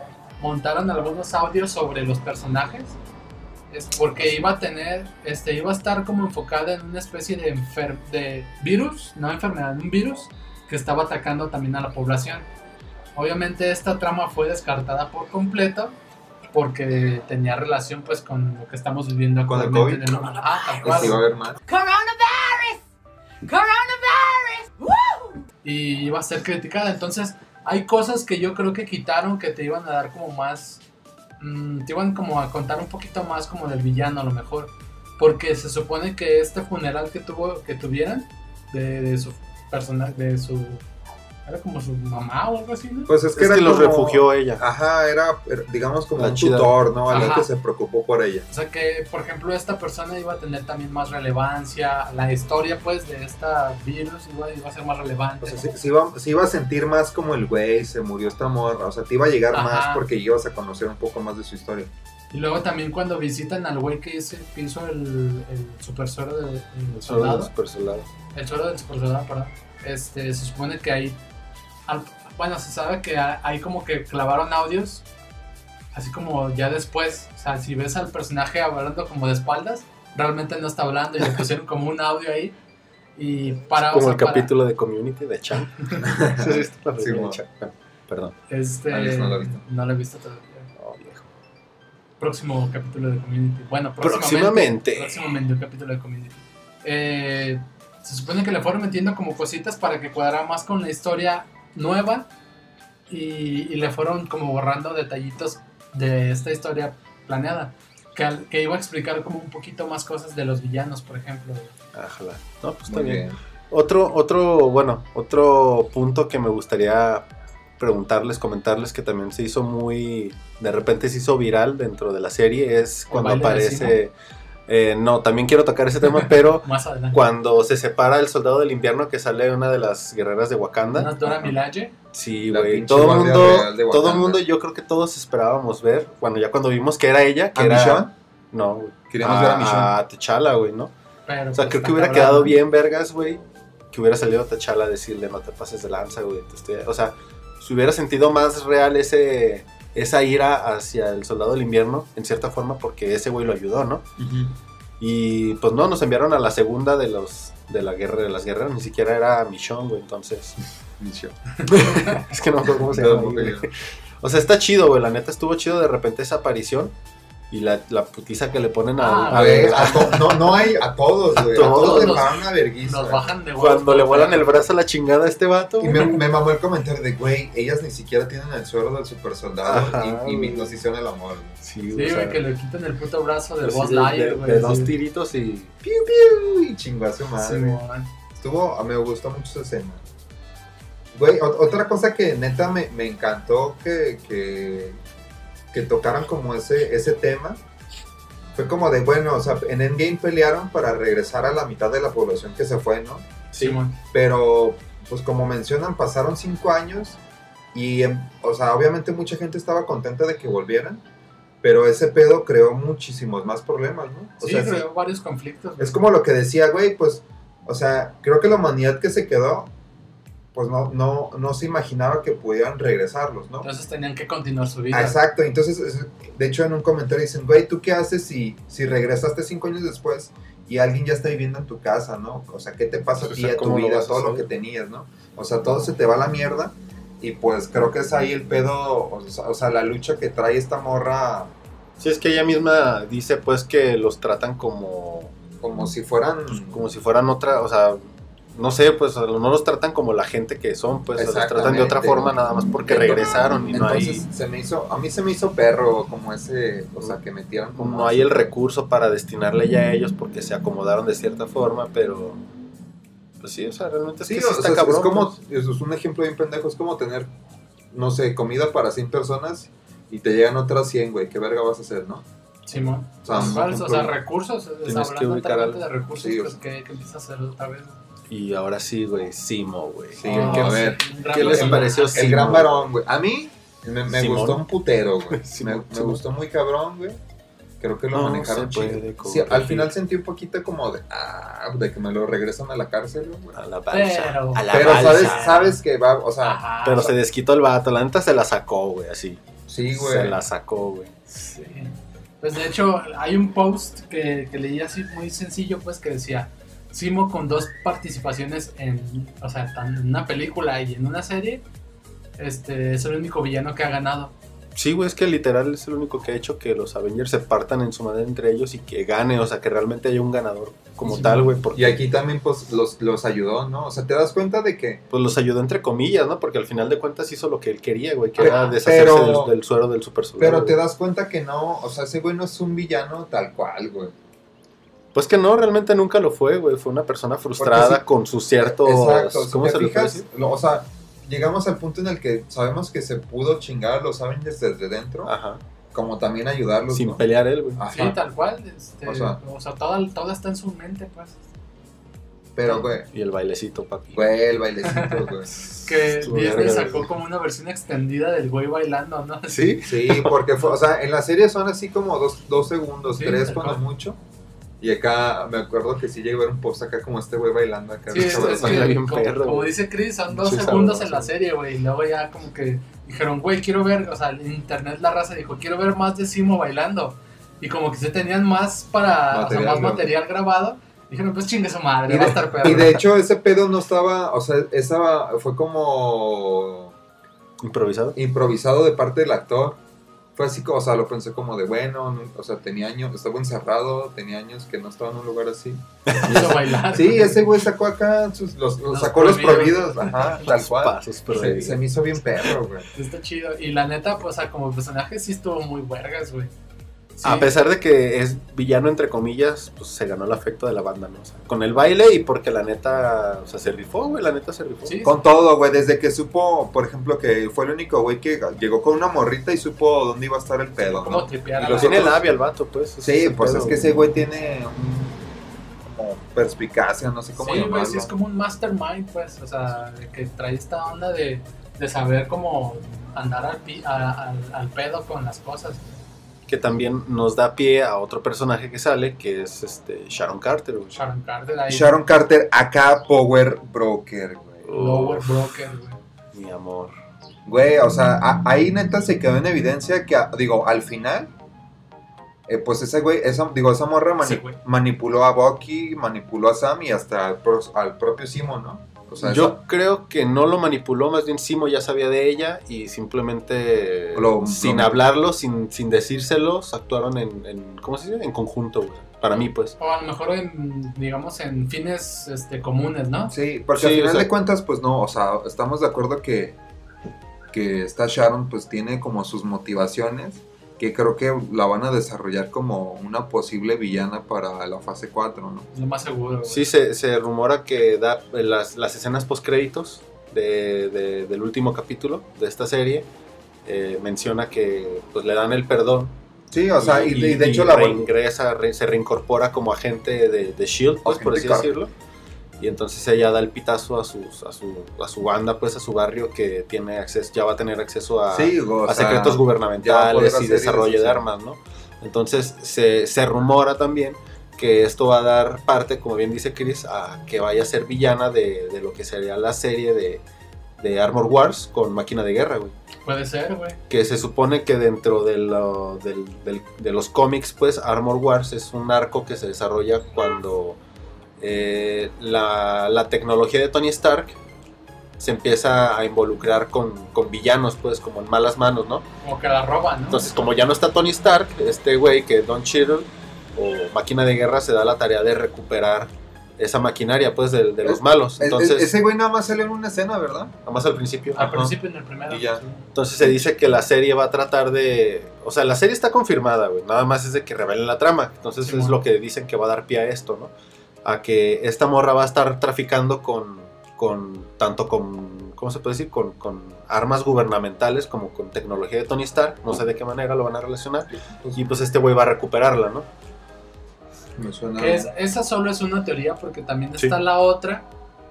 montaron algunos audios sobre los personajes, es porque iba a tener, este, iba a estar como enfocada en una especie de, enfer- de virus, no enfermedad, un virus que estaba atacando también a la población. Obviamente esta trama fue descartada por completo porque tenía relación pues con lo que estamos viviendo ¿Con el actualmente COVID? en el mundo. Ah, Y va a haber más. Coronavirus! Coronavirus! Woo! y iba a ser criticada. Entonces, hay cosas que yo creo que quitaron que te iban a dar como más. mm, te iban como a contar un poquito más como del villano a lo mejor. Porque se supone que este funeral que tuvo que tuvieran de, de su personaje, de su. Era como su mamá o algo así, ¿no? Pues es que Es era que los como- refugió ella. Ajá, era, era, digamos, como La un chida. tutor, ¿no? Alguien Ajá. que se preocupó por ella. O sea que, por ejemplo, esta persona iba a tener también más relevancia. La historia, pues, de esta virus iba, iba a ser más relevante. O sea, se, se iba, se iba a sentir más como el güey, se murió esta morra. O sea, te iba a llegar Ajá. más porque ibas a conocer un poco más de su historia. Y luego también cuando visitan al güey que, hizo- que hizo el, el super suero de, el Solo los soldado, el suero del super soldado, perdón, este, se supone que ahí, al- bueno, se sabe que ahí como que clavaron audios, así como ya después, o sea, si ves al personaje hablando como de espaldas, realmente no está hablando y le pusieron como un audio ahí. Y para, o Como sea, el para- capítulo de Community de Chan. [laughs] ¿Sí Sí, mo. Chan? Perdón. este, no lo ha visto. no lo he visto todavía. Oh, viejo. próximo capítulo de Community. Bueno, próximamente. Próximamente. Próximamente un capítulo de Community. Eh, se supone que le fueron metiendo como cositas para que cuadrara más con la historia nueva y, y le fueron como borrando detallitos de esta historia planeada. Que, al- que iba a explicar como un poquito más cosas de los villanos, por ejemplo. Ajala. No, pues está Muy bien. bien. Otro, otro, bueno, otro punto que me gustaría preguntarles, comentarles que también se hizo muy, de repente se hizo viral dentro de la serie es cuando aparece, eh, no, también quiero tocar ese tema, pero [laughs] Más adelante. cuando se separa el soldado del invierno que sale una de las guerreras de Una Wakanda, Dora Milaje. sí, güey, todo el mundo, todo el mundo, yo creo que todos esperábamos ver, cuando ya cuando vimos que era ella, que ¿A era, Michonne? no, güey, Queríamos ver a Michonne. a T'Challa, güey, ¿no? Pero O sea, pues, creo que hubiera cabrón, quedado bien, vergas, güey. Que hubiera salido T'Challa a decirle, no te pases de lanza, güey. te estoy-". O sea, se hubiera sentido más real ese, esa ira hacia el soldado del invierno, en cierta forma, porque ese güey lo ayudó, ¿no? Ujú. Y pues no, nos enviaron a la segunda de los de la guerra de las guerras, ni siquiera era Michonne, güey, entonces. [laughs] Michonne. [laughs] es que no me acuerdo cómo se No, llama. güey. yo- O sea, está chido, güey. La neta estuvo chido de repente esa aparición. Y la, la putiza que le ponen a, Ah, a- Güey, a- a to- no, no hay a todos, güey. A Todos todos les los- pagan una vergüenza. Nos bajan de cuando le vuelan el brazo a la chingada a este vato. Y me, me mamó el comentario de, güey, ellas ni siquiera tienen el suero del super soldado Ajá, y, y güey. nos hicieron el amor. güey. Sí, Sí, güey, que le quitan el puto brazo del Boss Lightyear, de, güey. de dos sí. tiritos y. Piu, piu, y chingó a su madre. Simón. Estuvo, me gustó mucho esa escena. Güey, ot- otra cosa que neta me, me encantó que, que, que tocaran como ese, ese tema fue como de, bueno, o sea, en Endgame pelearon para regresar a la mitad de la población que se fue, ¿no? Simón. Pero, pues como mencionan, pasaron cinco años y, em, o sea, obviamente mucha gente estaba contenta de que volvieran, pero ese pedo creó muchísimos más problemas, ¿no? O Sí, sea, sí- creó varios conflictos. es como lo que decía, güey, pues, o sea, creo que la humanidad que se quedó, pues no, no, no se imaginaba que pudieran regresarlos, ¿no? Entonces tenían que continuar su vida. Exacto, entonces, es- de hecho en un comentario dicen, güey, ¿tú qué haces si, si regresaste cinco años después y alguien ya está viviendo en tu casa, ¿no? O sea, ¿qué te pasa a O ti, sea, a tu ¿cómo lo vida, a todo lo que tenías, ¿no? O sea, todo se te va a la mierda y pues creo que es ahí el pedo, o sea, o sea, la lucha que trae esta morra Sí, es que ella misma dice, pues, que los tratan como. como si fueran... Como si fueran otra. O sea, no sé, pues, no los tratan como la gente que son, pues, los tratan de otra forma nada más porque regresaron y no Entonces hay. se me hizo, a mí se me hizo perro como ese, o sea, que metieron como... No hay el recurso para destinarle ya a ellos porque se acomodaron de cierta forma, pero. Pues sí, o sea, realmente es Sí, que o sí sea, está es- cabrón. es como, pues. eso es un ejemplo bien pendejo, es como tener, no sé, comida para 100 personas y te llegan otras 100, güey, ¿qué verga vas a hacer, no? Simón. O sea, o sea, recursos. tienes que hablando algo. de recursos, Sí, o pues sea. que, que empieza a hacer otra vez. Y ahora sí, güey, Simo, güey. Sí, Oh, que a ver, ¿qué les pareció? El gran varón, güey. A mí me, gustó un putero, güey. [laughs] me gustó muy cabrón, güey. Creo que lo No manejaron se chido. Sí, al final sentí un poquito como de, ah, de que me lo regresan a la cárcel, güey. A la balsa. Pero- a la Pero balsa. sabes, sabes que va, o sea, Ajá. Pero se desquitó el vato, la neta se la sacó, güey, así. sí, Se güey. la sacó, güey. Sí. Pues de hecho, hay un post que, que leí así muy sencillo, pues que decía, Simo con dos participaciones en, o sea, tan en una película y en una serie, este, es el único villano que ha ganado. Sí, güey, es que literal es el único que ha hecho que los Avengers se partan en su madre entre ellos y que gane, o sea, que realmente haya un ganador como Sí. tal, güey, porque Y aquí también, pues, los, los ayudó, ¿no? O sea, te das cuenta de que. pues los ayudó entre comillas, ¿no? Porque al final de cuentas hizo lo que él quería, güey, que Pero- era deshacerse pero- del, del suero del super soldado. Pero te das cuenta que no, o sea, ese güey no es un villano tal cual, güey. Pues que no, realmente nunca lo fue, güey, fue una persona frustrada si- con sus ciertos... Exacto, si ¿Cómo te se fijas, lo- o sea, llegamos al punto en el que sabemos que se pudo chingar a los Avengers desde dentro, Ajá, como también ayudarlos, sin ¿no? pelear él, güey. Sí, tal cual. Este, O o sea- sea, todo, todo está en su mente, pues. Pero, güey, Y el bailecito, papi. güey, el bailecito, güey. [laughs] Que Estuvo Disney sacó como una versión extendida del güey bailando, ¿no? ¿Sí? [laughs] Sí, porque fue, o sea, en la serie son así como dos, dos segundos, Sí, tres cuando cual. mucho. Y acá me acuerdo que sí llegué a ver un post acá como este güey bailando acá. Sí, bien es, es que, bien como, perro, como dice Chris, son dos segundos sabroso. en la serie, güey. Y luego ya como que dijeron, güey, quiero ver, o sea, en internet la raza dijo, quiero ver más de Simo bailando. Y como que se tenían más para, Material, o sea, más ¿no? material grabado. Dijeron, pues chingue su madre, Y va a estar perro. y de hecho ese pedo no estaba, o sea, esa fue como Improvisado. improvisado de parte del actor. Fue así como, o sea, lo pensé como de bueno, no- o sea, tenía años, estaba encerrado, tenía años que no estaba en un lugar así. [laughs] Hizo bailar. Sí, ese güey sacó acá, sus- los, los Los sacó los prohibidos. ajá, [laughs] tal cual. Se, se me hizo bien perro, güey. Está chido. Y la neta, pues, o sea, como personaje sí estuvo muy vergas, güey. Sí. A pesar de que es villano entre comillas, pues se ganó el afecto de la banda, ¿no? O sea, con el baile y porque la neta, o sea, se rifó, güey, la neta se rifó. Sí. Con todo, güey, desde que supo, por ejemplo, que fue el único güey que llegó con una morrita y supo dónde iba a estar el pedo, ¿no? tripear Y los la- Tiene labia el vato, pues. Sí, pues pedo, es que ese güey tiene un, como perspicacia, no sé cómo Sí, llamarlo. sí es como un mastermind, pues, o sea, de que trae esta onda de, de saber cómo andar al, pi- a- al, al pedo con las cosas. Que también nos da pie a otro personaje que sale, que es este Sharon Carter, güey. Sharon Carter ahí, Sharon Carter, acá Power Broker, güey. Lower Uf, Broker, güey. Mi amor. Güey, o sea, a- ahí neta se quedó en evidencia que, a- digo, al final, eh, pues ese güey, esa, digo, esa morra mani- Sí, manipuló a Bucky, manipuló a Sam y hasta al, pro- al propio Simo, ¿no? O sea, Yo esa- creo que no lo manipuló, más bien Simo ya sabía de ella y simplemente Lo- sin lo- hablarlo, sin, sin decírselos, actuaron en, en- ¿cómo se dice? En conjunto, güey. Para mí, pues. O a lo mejor en, digamos, en fines este, comunes, ¿no? Sí, porque Sí, al o final sea- de cuentas, pues no, o sea, estamos de acuerdo que, que esta Sharon pues tiene como sus motivaciones que creo que la van a desarrollar como una posible villana para la fase 4, ¿no? Lo más seguro, güey. Sí, se, se rumora que da en las, las escenas post-créditos de, de- del último capítulo de esta serie. eh, menciona que pues, le dan el perdón. Sí, o sea, y, de- y de hecho la vuel- reingresa, re- se reincorpora como agente de, de Shield, pues, por así Carter. decirlo. Y entonces ella da el pitazo a, sus, a, su, a su banda, pues a su barrio, que tiene acceso, ya va a tener acceso a, sí, o a sea, secretos a gubernamentales y desarrollo eso, de armas, ¿no? Entonces se, se rumora también que esto va a dar parte, como bien dice Chris, a que vaya a ser villana de, de lo que sería la serie de, de Armor Wars con máquina de guerra, güey. Puede ser, güey. Que se supone que dentro de, lo- del- del- de los cómics, pues Armor Wars es un arco que se desarrolla cuando eh, la, la tecnología de Tony Stark se empieza a involucrar con, con villanos, pues como en malas manos, ¿no? Como que la roban, ¿no? Entonces, como ya no está Tony Stark, este güey que Don Cheadle o máquina de guerra se da la tarea de recuperar esa maquinaria, pues, de, de los malos. Es- es- Entonces, ese güey nada más salió en una escena, ¿verdad? nada más al principio. Al Ajá. principio en el primero. Y ya. sí. Entonces se dice que la serie va a tratar de... O sea, la serie está confirmada, güey. Nada más es de que revelen la trama. Entonces Sí, es bueno. lo que dicen que va a dar pie a esto, ¿no? A que esta morra va a estar traficando con... con tanto con... ¿Cómo se puede decir? Con, con armas gubernamentales como con tecnología de Tony Stark. No sé de qué manera lo van a relacionar. Y pues este güey va a recuperarla, ¿no? me suena. Que es- esa solo es una teoría porque también Sí. está la otra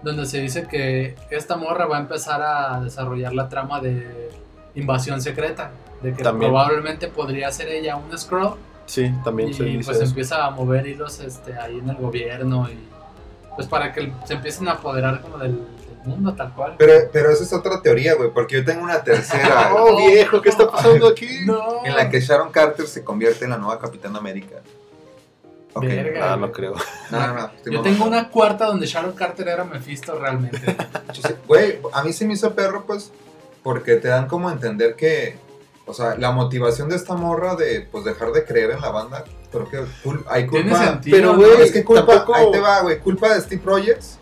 donde se dice que esta morra va a empezar a desarrollar la trama de invasión secreta. De que También. probablemente podría ser ella un scroll Sí, también y se dice pues eso. empieza a mover hilos este, ahí en el gobierno y pues para que se empiecen a apoderar como del, del mundo tal cual. Pero, pero esa es otra teoría, güey, porque yo tengo una tercera [laughs] ¡Oh, viejo! ¿Qué está pasando aquí? [laughs] No. en la que Sharon Carter se convierte en la nueva Capitana América. Ok. Verga. Ah, no creo. No, no, no. Yo tengo una cuarta donde Sharon Carter era Mephisto realmente. [laughs] Güey, a mí se me hizo perro, pues, porque te dan como a entender que, o sea, la motivación de esta morra de pues dejar de creer en la banda, creo que cul- hay Tiene culpa. sentido. pero, ¿no? güey, Es que culpa, tampoco- ahí te va, güey, culpa de Steve Rogers.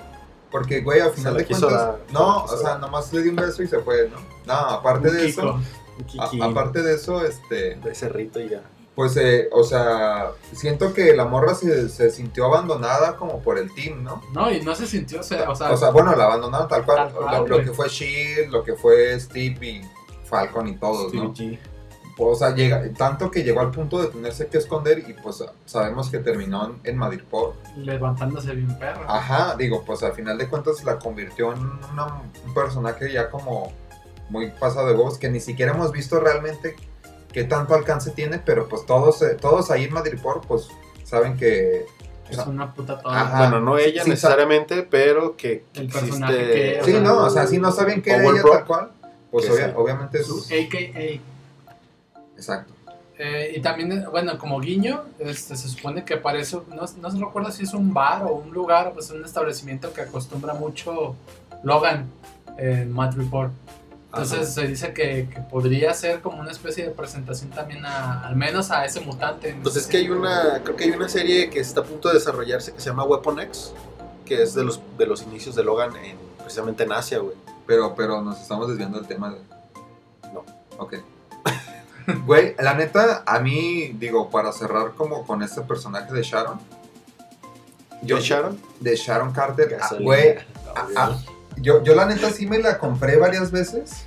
Porque, güey, al final de cuentas, dar, no, o sea, nomás le di un beso y se fue, ¿no? No, aparte Un de Kiko. eso, a- aparte de eso, este, de cerrito y ya. pues, eh, o sea, siento que la morra se, se sintió abandonada como por el team, ¿no? No, y no se sintió, o sea, o sea, O sea, bueno, la abandonaron tal cual, Tal cual, lo, lo que fue Shield, lo que fue Steve y Falcon y todos, ¿no? O sea, llega, tanto que llegó al punto de tenerse que esconder y pues sabemos que terminó en, en Madripoor. levantándose bien perro. Ajá, digo, pues al final de cuentas la convirtió en una- un personaje ya como muy pasado de huevos que ni siquiera hemos visto realmente qué tanto alcance tiene, pero pues todos, eh, todos ahí en Madripoor pues saben que... o es sea, una puta toda. Ajá. Bueno, no ella Sí, necesariamente, pero que El existe- personaje que- sí, o sea, no, o sea, si no saben Power ella tal cual, pues que obvia- sí. obviamente es... AKA. Exacto. Eh, y también, bueno, como guiño, este, se supone que parece, no, no se recuerda si es un bar o un lugar, o pues un establecimiento que acostumbra mucho Logan en Mad Report. Entonces Ajá. se dice que, que podría ser como una especie de presentación también a, al menos a ese mutante. Pues es que hay una, creo que hay una serie que está a punto de desarrollarse que se llama Weapon X, que es de los, de los inicios de Logan en, precisamente en Asia, güey. Pero, pero nos estamos desviando del tema de... No. Ok. [laughs] Güey, la neta, a mí, digo, para cerrar como con este personaje de Sharon. ¿Yo Sharon? De Sharon Carter. ah. Güey, Ah, ah, yo, yo la neta sí me la compré varias veces.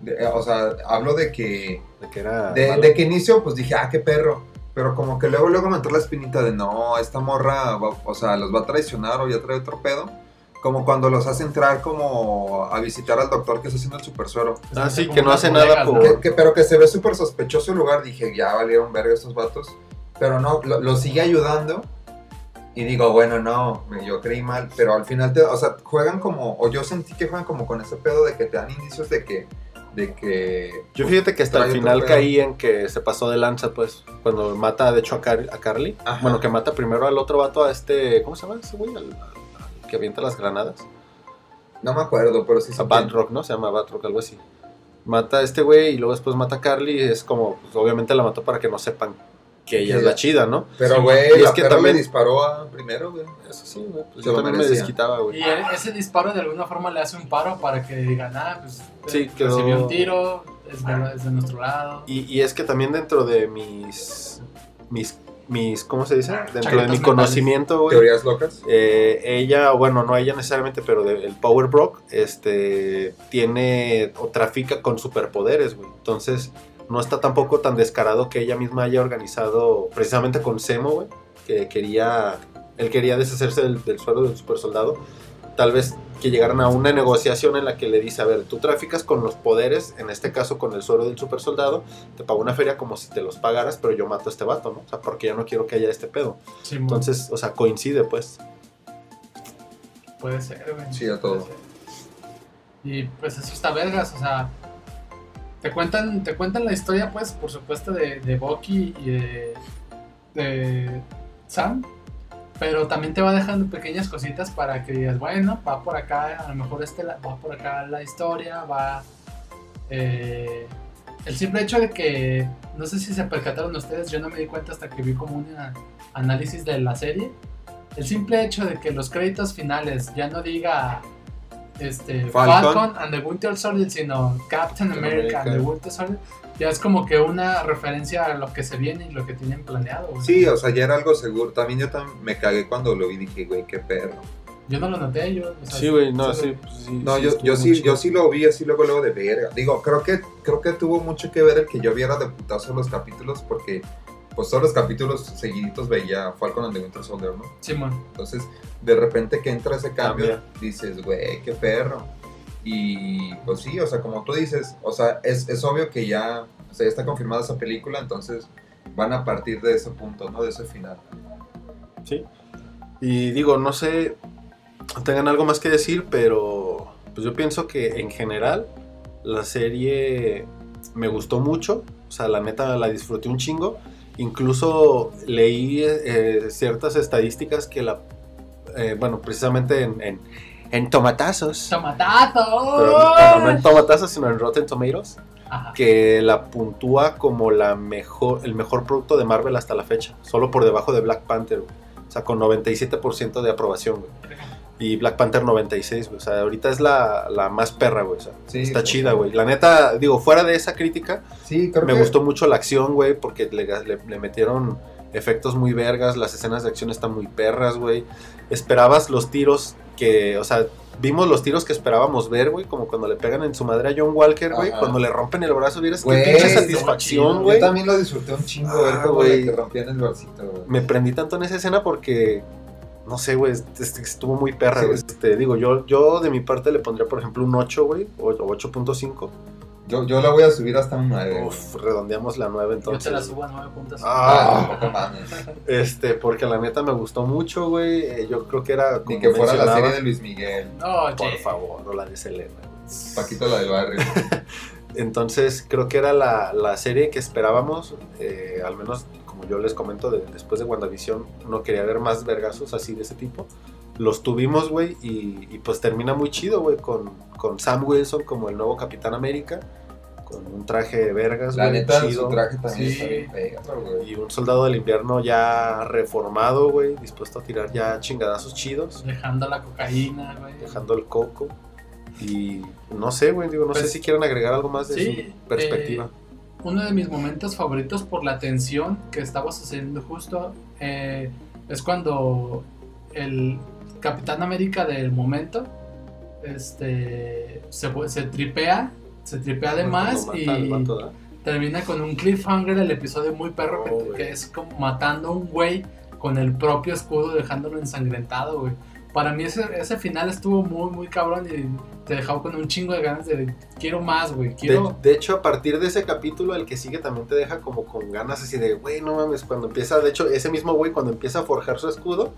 De- eh, o sea, hablo de que... De que era. De, de que inicio, pues dije, ah, qué perro. Pero como que luego, luego me entró la espinita de, no, esta morra, va- o sea, los va a traicionar o ya trae otro pedo. Como cuando los hace entrar como a visitar al doctor que está haciendo el super suero. Ah, sí, como que no hace nada por- ¿no? Que, que- pero que se ve súper sospechoso el lugar. Dije, ya valieron verga estos vatos. Pero no, lo, lo sigue ayudando. Y digo, bueno, no, me- yo creí mal. Pero al final, te, o sea, juegan como, o yo sentí que juegan como con ese pedo de que te dan indicios de que, de que... Yo fíjate que hasta el final caí en que se pasó de lanza, pues. Cuando mata, de hecho, a, Car- a Carly. Ajá. Bueno, que mata primero al otro vato, a este. ¿Cómo se llama ese güey? Al que avienta las granadas. No me acuerdo, pero sí A sé Batroc, ¿no? Se llama Batroc, algo así. Mata a este güey y luego después mata a Carly. Y es como, pues, obviamente la mató para que no sepan que ella Sí, es la chida, ¿no? Pero, Sí, güey, y es la que perra también- le disparó a primero, güey. Eso sí, güey. Pues yo también me desquitaba, güey. Y e- ese disparo de alguna forma le hace un paro para que digan, ah, pues Sí, eh, quedó- recibió un tiro, es de, es de nuestro lado. Y, y es que también dentro de mis. mis, mis ¿Cómo se dice? Dentro de mi conocimiento, güey. Teorías locas. Eh, ella, bueno, no ella necesariamente, pero de- el Power Brock, este, tiene o trafica con superpoderes, güey. Entonces, no está tampoco tan descarado que ella misma haya organizado, precisamente con Semo, güey, que quería, él quería deshacerse del, del suero del super soldado. Tal vez que llegaran a una negociación en la que le dice, a ver, tú traficas con los poderes, en este caso con el suero del super soldado, te pago una feria como si te los pagaras, pero yo mato a este vato, ¿no? O sea, porque ya no quiero que haya este pedo. Entonces, o sea, coincide, pues. puede ser, güey. Sí, a todo. Y pues eso está vergas, o sea, te cuentan, te cuentan la historia, pues, por supuesto, de, de Bucky y de, de Sam, pero también te va dejando pequeñas cositas para que digas, bueno, va por acá, a lo mejor este va por acá la historia, va... eh, el simple hecho de que, no sé si se percataron ustedes, yo no me di cuenta hasta que vi como un análisis de la serie. El simple hecho de que los créditos finales ya no diga este, Falcon. Falcon, and the Winter Soldier, sino Captain Captain America, and the America. Winter Soldier, ya es como que una referencia a lo que se viene y lo que tienen planeado. güey. Sí, o sea, ya era algo seguro. También yo también me cagué cuando lo vi y dije, güey, qué perro. Yo no lo noté, yo. o sea, Sí, güey, no, sí, sí, pues, sí. No, sí, yo, yo sí, yo sí lo vi así luego, luego de verga. Digo, creo que, creo que tuvo mucho que ver el que yo viera de putazo los capítulos porque pues todos los capítulos seguiditos veía Falcon and the Winter Soldier, ¿no? Simón. Entonces, de repente que entra ese cambio, Cambia. dices, güey, qué perro. Y pues sí, o sea, como tú dices, o sea, es, es obvio que ya, o sea, ya está confirmada esa película, entonces van a partir de ese punto, ¿no? De ese final. Sí. Y digo, no sé, tengan algo más que decir, pero pues yo pienso que en general la serie me gustó mucho. O sea, la neta la disfruté un chingo. Incluso leí eh, ciertas estadísticas que la... eh, bueno, precisamente en, en, en tomatazos. ¡Tomatazo! Pero no, no en tomatazos, sino en Rotten Tomatoes. Ajá. que la puntúa como la mejor, el mejor producto de Marvel hasta la fecha, solo por debajo de Black Panther, güey. o sea, con 97% de aprobación, güey. Y Black Panther 96, güey. O sea, ahorita es la, la más perra, güey. o sea, Sí, está sí, chida, güey. La neta, digo, fuera de esa crítica, Sí, creo me que gustó mucho la acción, güey, porque le, le- le metieron efectos muy vergas, las escenas de acción están muy perras, güey. Esperabas los tiros que, o sea, vimos los tiros que esperábamos ver, güey, como cuando le pegan en su madre a John Walker, güey, cuando le rompen el brazo, vieras qué pinche satisfacción, güey. Yo también lo disfruté un chingo ver Ah, cómo güey. le que rompían el bracito, güey. Me prendí tanto en esa escena porque, no sé, güey, est- est- estuvo muy perra, Sí. güey. Este, digo, yo, yo de mi parte le pondría, por ejemplo, un 8, güey, o o 8.5. Yo, yo la voy a subir hasta un 9. güey. Uf, redondeamos la 9 Yo entonces. te la subo a 9 puntos. Ah. Ah, no mames. Este, porque la neta me gustó mucho, güey. Eh, Yo creo que era. Ni que fuera la serie de Luis Miguel. No, Por favor, no la de Selena. Paquito la del barrio. [laughs] Entonces, creo que era la, la serie que esperábamos. eh, al menos, como yo les comento, de- después de WandaVision, no quería ver más vergazos así de ese tipo. Los tuvimos, güey, y, y pues termina muy chido, güey, con, con Sam Wilson como el nuevo Capitán América, con un traje de vergas, La güey, neta, chido. su traje también Sí. está bien perro, güey. Y un soldado del invierno ya reformado, güey, dispuesto a tirar ya chingadazos chidos. Dejando la cocaína, güey. dejando el coco. Y no sé, güey, digo, no sé Pues, si quieren agregar algo más de sí, su perspectiva. eh, uno de mis momentos favoritos por la tensión que estaba sucediendo justo eh, es cuando el Capitán América del momento este se, se tripea se tripea de más y termina con un cliffhanger el episodio muy perro que- Oh, que, es como matando a un güey con el propio escudo dejándolo ensangrentado, güey. Para mí ese, ese final estuvo muy, muy cabrón y te dejaba con un chingo de ganas de quiero más, güey. De, Quiero... de hecho, a partir de ese capítulo, el que sigue también te deja como con ganas así de, güey, no mames, cuando empieza, de hecho, ese mismo güey, cuando empieza a forjar su escudo,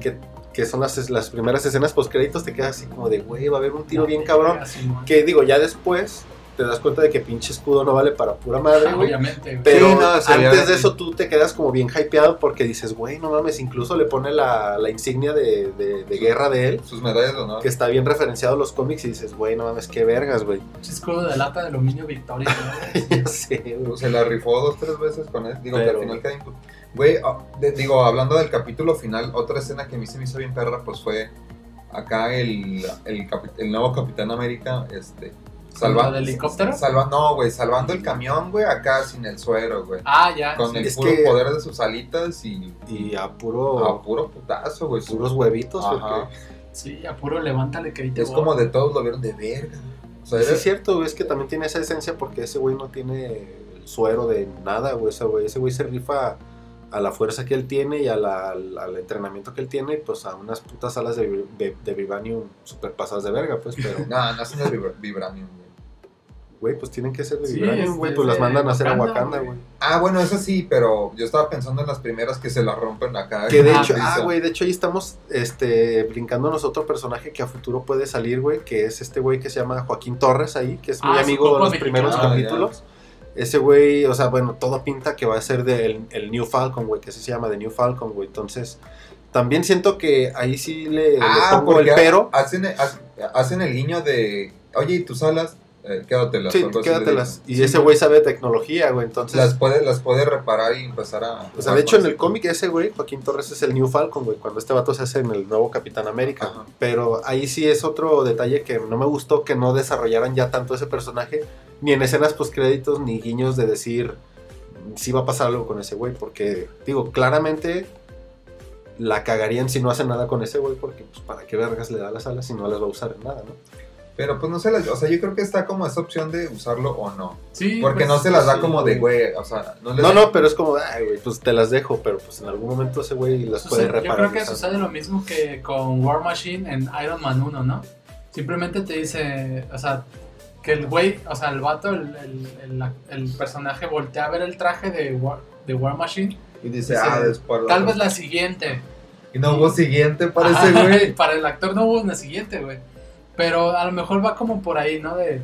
que, que son las, las primeras escenas post créditos, te quedas así como de, güey, va a haber un tiro bien cabrón. Que digo, ya después te das cuenta de que pinche escudo no vale para pura madre, Ah, güey. Obviamente, güey. Pero Sí, no, antes de eso tú te quedas como bien hypeado porque dices, güey, no mames, incluso le pone la, la insignia de, de- de guerra de él, Sus medallas honor. que está bien referenciado en los cómics y dices, güey, no mames, qué vergas, güey. Pinche escudo de lata de aluminio Victoria, ¿no? [laughs] ya sé, güey. Se la rifó dos, tres veces con él. Digo, Pero- que al final input. Güey, ah, digo, hablando del capítulo final, otra escena que a mí se me hizo bien perra, pues fue acá el, el, el nuevo Capitán América, este. ¿Lo del helicóptero? Salva, no, güey, salvando el camión, güey, acá sin el suero, güey. Ah, ya. Con sí. el Es puro que- poder de sus alitas y Y a puro, a puro putazo, güey. puros huevitos, Ajá. porque... Sí, a puro levántale que ahí te Es voy. como de todos lo vieron de verga. O sea, Sí, es cierto, güey, es que también tiene esa esencia porque ese güey no tiene el suero de nada, güey. Ese güey, ese güey se rifa a la fuerza que él tiene y a la- al, al entrenamiento que él tiene, pues a unas putas alas de, de, de Vibranium super pasadas de verga, pues, pero, [laughs] No, no son de vibra- Vibranium, güey. pues tienen que ser de Sí, Vibranium, güey, es pues las de mandan a hacer a Wakanda, güey. Ah, bueno, eso sí, pero yo estaba pensando en las primeras que se las rompen acá. Que de Ah, hecho, ah, güey, de hecho ahí estamos este, brincándonos otro personaje que a futuro puede salir, güey, que es este güey que se llama Joaquín Torres ahí, que es muy Ah, amigo de los primeros. Ah, capítulos. Ese güey, o sea, bueno, todo pinta que va a ser del el New Falcon, güey, que así se llama, de New Falcon, güey. Entonces, también siento que ahí sí le, le Ah, pongo el porque pero. Hacen, hacen, hacen el guiño de, oye, ¿y tus alas? Eh, quédatelas. Sí, quédatelas. Y ese güey sabe de tecnología, güey. Entonces, Las puede, las puede reparar y empezar a... o sea, de hecho en el cómic ese güey, Joaquín Torres es el New Falcon, güey, cuando este vato se hace en el nuevo Capitán América. Ajá. Pero ahí sí es otro detalle que no me gustó que no desarrollaran ya tanto ese personaje, ni en escenas post créditos, ni guiños de decir si va a pasar algo con ese güey, porque digo, claramente la cagarían si no hacen nada con ese güey, porque pues para qué vergas le da las alas si no las va a usar en nada, ¿no? Pero pues no se las... O sea, yo creo que está como esa opción de usarlo o no. Sí, Porque pues, no se las da sí, como de, güey. o sea... No, les No, no, pero es como, ay, güey, pues te las dejo, pero pues en algún momento ese güey las puede sucede- Yo reparar. creo que sucede lo mismo que con War Machine en Iron Man 1, ¿no? Simplemente te dice, o sea, que el güey, o sea, el vato, el, el, el- el personaje voltea a ver el traje de War, de War Machine. Y dice, Sí. ah, después... Tal vez la siguiente. Y no hubo siguiente para Ajá, ese güey. [laughs] Para el actor no hubo una siguiente, güey. Pero a lo mejor va como por ahí, ¿no? De,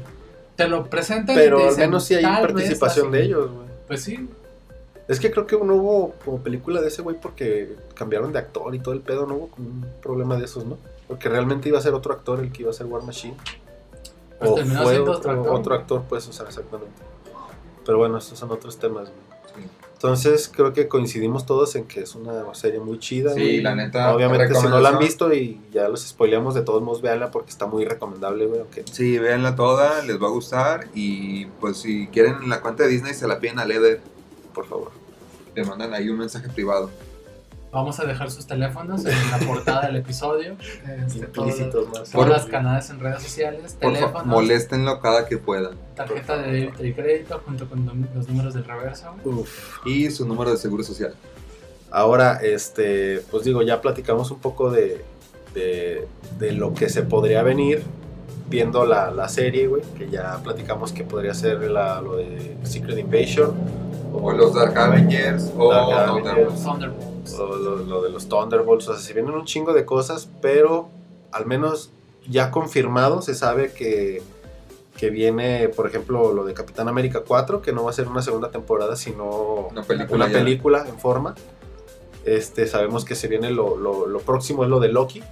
te lo presentan y Pero te al dicen, menos sí hay "Tal vez participación de siguiente". ellos, güey. Pues sí. Es que creo que no hubo como película de ese güey porque cambiaron de actor y todo el pedo, no hubo como un problema de esos, ¿no? Porque realmente iba a ser otro actor el que iba a ser War Machine. Pues o fue otro, otro actor. otro actor, pues, o sea, exactamente. Pero bueno, estos son otros temas, güey. Entonces, creo que coincidimos todos en que es una serie muy chida. Sí, güey. la neta, Obviamente, si no la han visto y ya los spoileamos, de todos modos, véanla porque está muy recomendable, güey. aunque- Sí, véanla toda, les va a gustar. Y pues si quieren la cuenta de Disney, se la piden a Leder. por favor. Le mandan ahí un mensaje privado. Vamos a dejar sus teléfonos en la portada del episodio. Este, todas, Implícitos más. todas las canales en redes sociales, Por teléfonos, moléstenlo cada que puedan. tarjeta de débito y crédito junto con los números del reverso. Uf. Y su número de seguro social. Ahora, este, pues digo, ya platicamos un poco de, de, de lo que se podría venir viendo la, la serie, güey, que ya platicamos que podría ser la, lo de Secret Invasion O los Dark Avengers. O Dark Avengers. Thunderbolts. O lo, lo de los Thunderbolts, o sea, se vienen un chingo de cosas, pero al menos ya confirmado se sabe que, que viene, por ejemplo, lo de Capitán América 4, que no va a ser una segunda temporada, sino Una película una ya. película en forma. Este, sabemos que se viene lo, lo- lo próximo es lo de Loki,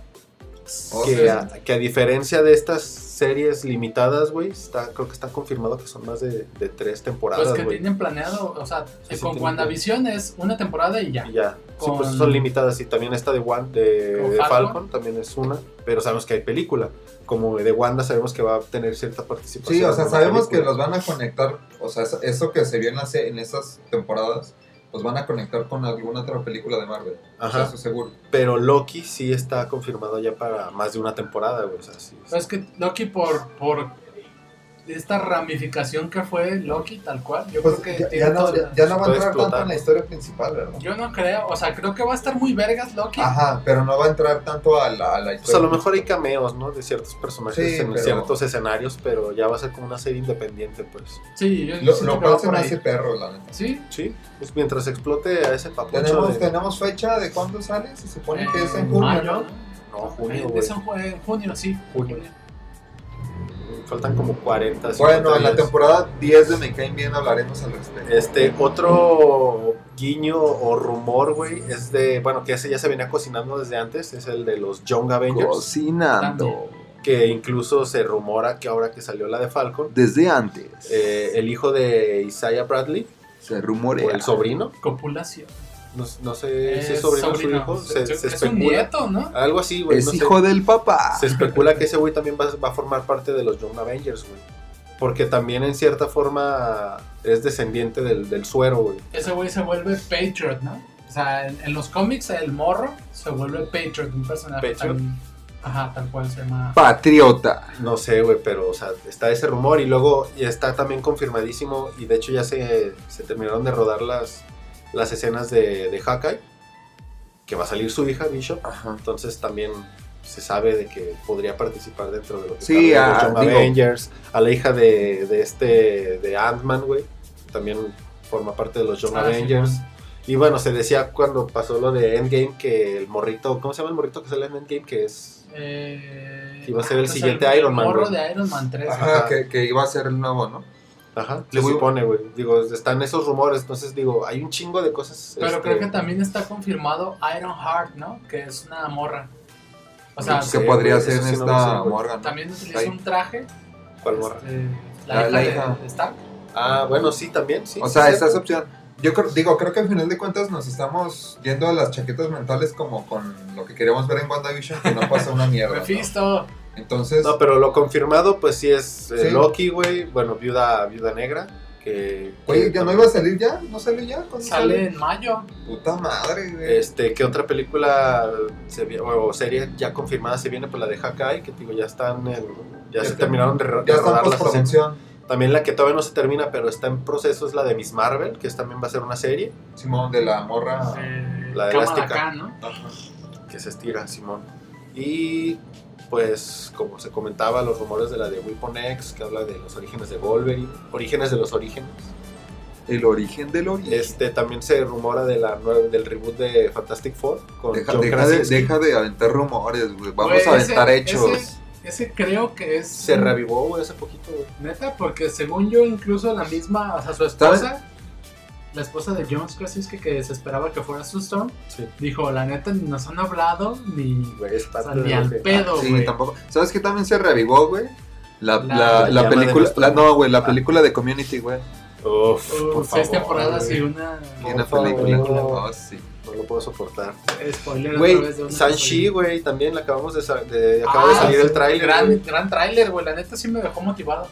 Oh, que, sí. a, que a diferencia de estas series limitadas, güey, está, creo que está confirmado que son más de, de tres temporadas, Pues que güey. tienen planeado, o sea, Sí, sí, con WandaVision es una temporada y ya. Y ya. Sí, pues son limitadas. Y también esta de, Wan- de, de Falcon. Falcon. también es una. Pero sabemos que hay película. Como de Wanda sabemos que va a tener cierta participación. Sí, o sea, sabemos que película. los van a conectar. O sea, eso, que se vio en, en esas temporadas, los van a conectar con alguna otra película de Marvel. O sea, Ajá. eso seguro. Pero Loki sí está confirmado ya para más de una temporada, güey. O sea, sí. Pero es que Loki por, por esta ramificación que fue Loki tal cual, yo Pues creo que ya, tiene ya no, ya, ya no va a entrar tanto en la historia principal, ¿verdad? Yo no creo, o sea, creo que va a estar muy vergas Loki. Ajá, pero no va a entrar tanto a la, a la historia. Pues a lo mejor hay cameos, ¿no? De ciertos personajes Sí, en pero- ciertos escenarios, pero ya va a ser como una serie independiente, pues. Sí, yo, Lo, lo que por ahí. hace perro, la neta. Sí, Sí, pues mientras explote a ese papucho ¿Tenemos, de... ¿Tenemos fecha de cuándo sale? Se supone que es en Eh, junio, mayo, ¿no? No, junio, Eh, es en junio, sí. Junio. Faltan como 40, 50 Bueno, en la temporada 10 de Me Caen Bien hablaremos al respecto. Este, otro guiño o rumor, güey, es de, bueno, que ese ya se venía cocinando desde antes, es el de los Young Avengers, Cocinando. que incluso se rumora que ahora que salió la de Falcon, Desde antes. eh, el hijo de Isaiah Bradley, se o rumorea. el sobrino, Copulación. No, no sé si es sobrino o su hijo, se, se es un especula, nieto, ¿no? algo así, güey, Es no sé. hijo del papá. se especula que ese güey también va, va a formar parte de los Young Avengers, güey. Porque también en cierta forma es descendiente del, del suero, güey. Ese güey se vuelve Patriot, ¿no? O sea, en, en los cómics el morro se vuelve Patriot, un personaje Patriot. tan- Ajá, tal cual se llama. Patriota. No sé, güey, pero, o sea, está ese rumor y luego y está también confirmadísimo y de hecho ya se, se terminaron de rodar las, las escenas de, de Hawkeye, que va a salir su hija, Bishop, Ajá. entonces también se sabe de que podría participar dentro de lo que Sí, de los ah, digo- Avengers, a la hija de, de este, de Ant-Man, güey, también forma parte de los Young Ah, Avengers. Y bueno, se decía cuando pasó lo de Endgame que el morrito, ¿cómo se llama el morrito que sale en Endgame? Que es... Eh, Que iba a ser el pues siguiente Iron Man, morro güey. de Iron Man 3. Ajá, Ajá. Que, que iba a ser el nuevo, ¿no? Ajá, Le se supone, güey. Digo, están esos rumores, entonces digo, hay un chingo de cosas. Pero este, creo que también está confirmado Iron Heart, ¿no? Que es una morra. O sea, Sí, que podría ser no esta sé. ¿no? también Está utiliza un traje. ¿Cuál morra? este, la, La- hija de- hija. de Stark. Ah, bueno, sí, también, sí. O sí, sea, sí. esta es opción. Yo creo- digo, creo que al final de cuentas nos estamos yendo a las chaquetas mentales como con lo que queríamos ver en WandaVision, que no pasa una mierda. [laughs] ¿no? Entonces, No, pero lo confirmado, pues sí es eh, Sí. Loki, güey. Bueno, Viuda, Viuda Negra. Que, oye, que ¿ya no iba a salir ya? ¿No salió ya? ¿Cuándo Sale en mayo. Puta madre, güey. Este, ¿qué otra película se o serie ya confirmada se viene? Pues la de Hawkeye, que digo, ya están en, ya, Ya se terminaron de, de ya en rodar postproducción. También la que todavía no se termina, pero está en proceso es la de Miss Marvel, que es- también va a ser una serie Simón, de la morra. eh, La de elástica. ¿no? que se estira, Simón. Y pues, como se comentaba, los rumores de la de Weapon X, que habla de los orígenes de Wolverine, orígenes de los orígenes. El origen del origen. Este también se rumora de la nueva, del reboot de Fantastic Four con Deja, John deja de, Krasinski. deja de aventar rumores, güey. Vamos a aventar ese- hechos. Ese, ese creo que es. Se revivó güey, hace poquito, güey. Neta, porque según yo, incluso la misma, o sea, su esposa, la esposa de John Krasinski, que se esperaba que fuera su Storm, Sí, dijo: La neta, ni nos han hablado, ni, güey, es o parte sea, ni de lo al que- pedo, Sí, güey. tampoco. ¿Sabes qué también se revivó, güey? La, La- película, la- no, güey, la Ah. película de Community, güey. Uf, por seis favor, temporadas y una. Y una Por película. Oh, sí. No lo puedo soportar. Spoiler otra Güey, vez de una Sanchi, güey, también la acabamos de, sa- de acaba de Ah, salir el tráiler. Gran, gran tráiler, güey. La neta sí me dejó motivado.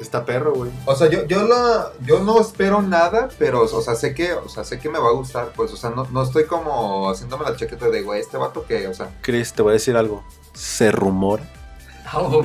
Está perro, güey. O sea, yo, yo, la, yo no espero nada, pero, o sea, sé que, o sea, sé que me va a gustar, pues, o sea, no, no estoy como haciéndome la chaqueta de, güey, este vato que, o sea, Chris, te voy a decir algo. Se rumora. Oh,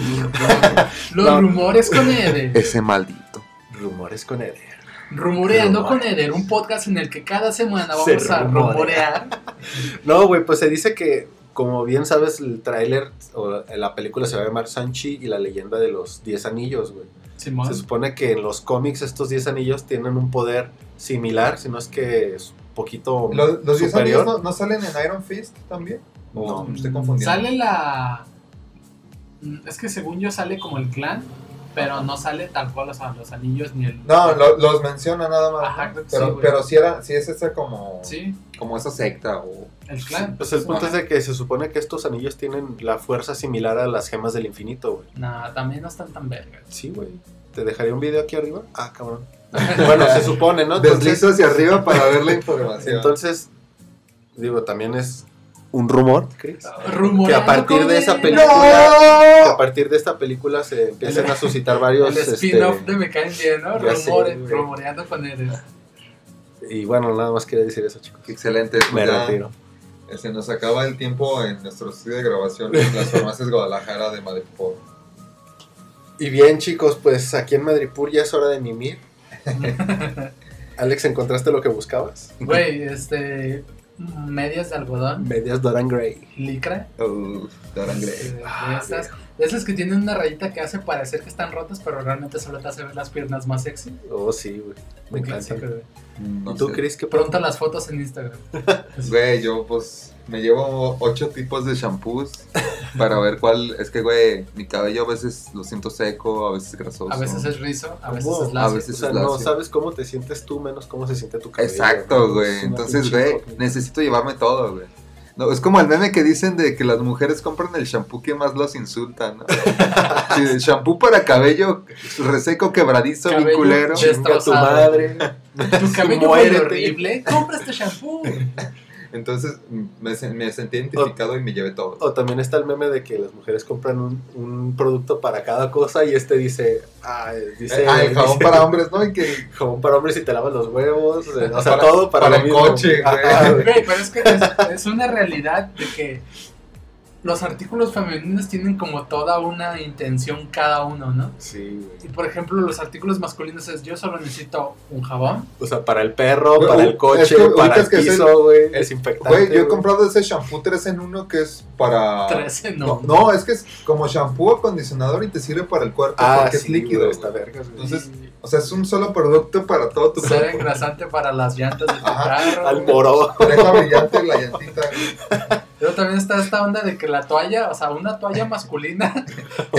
Los [laughs] No. rumores con Eder. ese maldito. Rumores con Eder. Rumoreando con. Eder, un podcast en el que cada semana Se vamos a rumorea. rumorear. [laughs] No, güey, pues se dice que, como bien sabes, el tráiler o la película se va a llamar Sanchi y la leyenda de los 10 anillos, güey. Simón. Se supone que en los cómics estos 10 anillos tienen un poder similar, si no es que es un poquito ¿Los, los 10 superior. anillos no, no salen en Iron Fist también? ¿O No. me estoy confundiendo? Sale la. Mm, Es que según yo sale como el clan, pero no sale tal cual o sea, los anillos ni el. No, lo- los menciona nada más. Ajá, pero, sí, pero si era, si es esa como, Sí, como esa secta o... el clan. Pues el punto es de que se supone que estos anillos tienen la fuerza similar a las gemas del infinito, güey. Nah, también no están tan vergas. Sí, güey. ¿Te dejaría un video aquí arriba? Ah, cabrón. [laughs] Bueno, se supone, ¿no? [laughs] Entonces, Deslizo hacia arriba para ver la información. entonces, digo, también es un rumor, Chris. Rumoreando Que a partir de esa película, que a partir de esta película se empiezan a suscitar varios, El este, spin-off de Me Caen Bien, ¿no? sé, Rumore- güey. rumoreando con Eder. y bueno, nada más quería decir eso, chicos. Excelente. Me pues ya, retiro. eh, Se nos acaba el tiempo en nuestro estudio de grabación en las farmacias [laughs] Guadalajara de Madrid. Y bien, chicos, pues aquí en Madripur ya es hora de mimir. [laughs] Alex, ¿encontraste lo que buscabas? Güey, este. Medias de algodón, Medias Doran Gray. licra. Uf, Dorian Gray. Ah, de esas que tienen una rayita que hace parecer que están rotas, pero realmente solo te hace ver las piernas más sexy. Oh, sí, güey. Encanta. clásico, güey. No ¿Y tú, sé. Chris, qué Pronto las fotos en Instagram. [laughs] Güey, yo pues me llevo ocho tipos de shampoos para ver cuál. Es que, güey, mi cabello a veces lo siento seco, a veces grasoso. A veces es rizo, a veces ¿Cómo? es lacio. A veces O sea, es no lacio. sabes cómo te sientes tú, menos cómo se siente tu cabello. Exacto, güey. Entonces, güey, necesito llevarme todo, güey. No, es como el meme que dicen de que las mujeres compran el shampoo que más los insulta, ¿no? [laughs] Sí, el shampoo para cabello reseco, quebradizo, bien Cabello culero. de- Chinga tu madre. Tu cabello fue horrible. Compra este shampoo. Entonces mm, me, se- me sentí identificado y me llevé todo. O también está el meme de que las mujeres compran un, un producto para cada cosa y este dice, ah, dice, ah, el [laughs] jabón dice, para hombres, ¿no? Y que jabón para hombres y te lavas los huevos, o sea, Para- todo para, el mismo. coche, güey. Güey, pero es que es, es una realidad de que los artículos femeninos tienen como toda una intención cada uno, ¿no? Sí, Y güey. por ejemplo, los artículos masculinos es yo solo necesito un jabón. O sea, para el perro, Güey, para el coche, es que para el ubicas que es piso, güey. Güey, yo he güey. comprado ese shampoo 3 en 1 que es para. 13 no. No, no, es que es como shampoo acondicionador y te sirve para el cuerpo Ah, porque sí, es líquido. güey, güey. está vergas, güey. Entonces, O sea, es un solo producto para todo tu Ser cuerpo. engrasante para las llantas de tu Ajá, carro. Al moro. Te deja brillante la llantita. güey. Pero también está esta onda de que la toalla, o sea, una toalla masculina, [laughs] O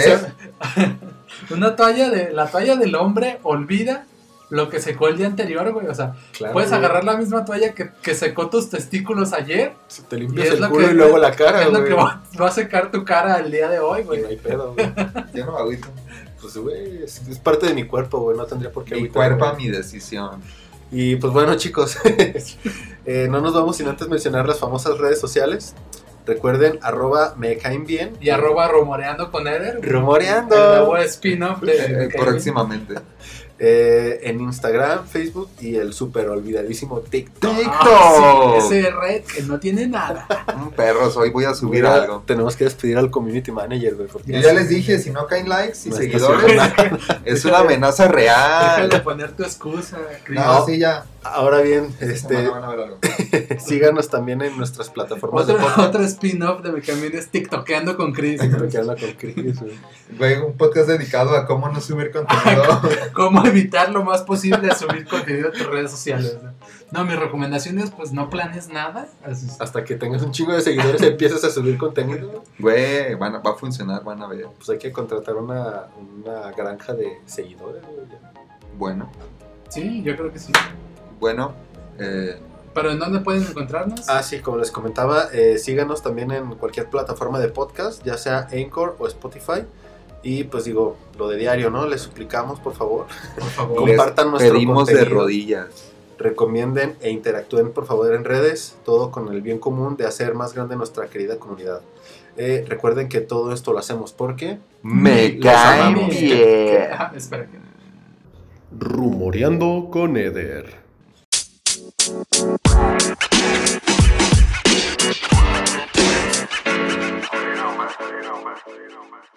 [laughs] una toalla de, la toalla del hombre olvida lo que secó el día anterior, güey. O sea, claro, puedes güey. agarrar la misma toalla que, que secó tus testículos ayer. Si Te limpias es el lo culo que- y luego la cara, es lo güey. que va, va a secar tu cara el día de hoy, Y güey. no hay pedo, güey. Yo no me agüito. Pues, güey, es, es parte de mi cuerpo, güey. No tendría por qué Mi cuerpo, mi decisión. Y pues bueno, chicos, [laughs] eh, no nos vamos sin antes mencionar las famosas redes sociales. Recuerden, arroba me caen bien. Y arroba rumoreando con Eder. Rumoreando. El nuevo spin-off de. Eh, [laughs] próximamente. Eh, en Instagram, Facebook y el súper olvidadísimo TikTok. Ah, sí, ese red que no tiene nada. Un perros, hoy voy a subir Mira, algo. Tenemos que despedir al community manager, güey. porque- Yo ya les dije, si no caen likes y No seguidores, es una amenaza real. de poner tu excusa, Chris. No, sí, ya. Ahora bien, este, [laughs] síganos también en nuestras plataformas de Otro, podcast. otro spin-off de Me Camino es TikTokeando con Chris. Habla con Chris, güey. Güey, un podcast dedicado a cómo no subir contenido. [laughs] Cómo evitar lo más posible subir contenido a tus redes sociales. ¿no? No, mi recomendación es pues no planes nada. Hasta que tengas un chingo de seguidores y empieces a subir contenido, Güey, van a- va a funcionar, van a ver. pues hay que contratar una, una granja de seguidores, güey. Bueno, Sí, yo creo que sí. Bueno. Eh, Pero ¿en dónde pueden encontrarnos? Ah, sí, como les comentaba, eh, síganos también en cualquier plataforma de podcast, ya sea Anchor o Spotify. Y pues digo, lo de diario, ¿no? Les suplicamos, por favor, Por [laughs] favor. compartan Les nuestro pedimos de rodillas. recomienden e interactúen por favor en redes, todo con el bien común de hacer más grande nuestra querida comunidad. Eh, recuerden que todo esto lo hacemos porque Me caen bien. Ah, espera que. Rumoreando con Eder. You know, man. You.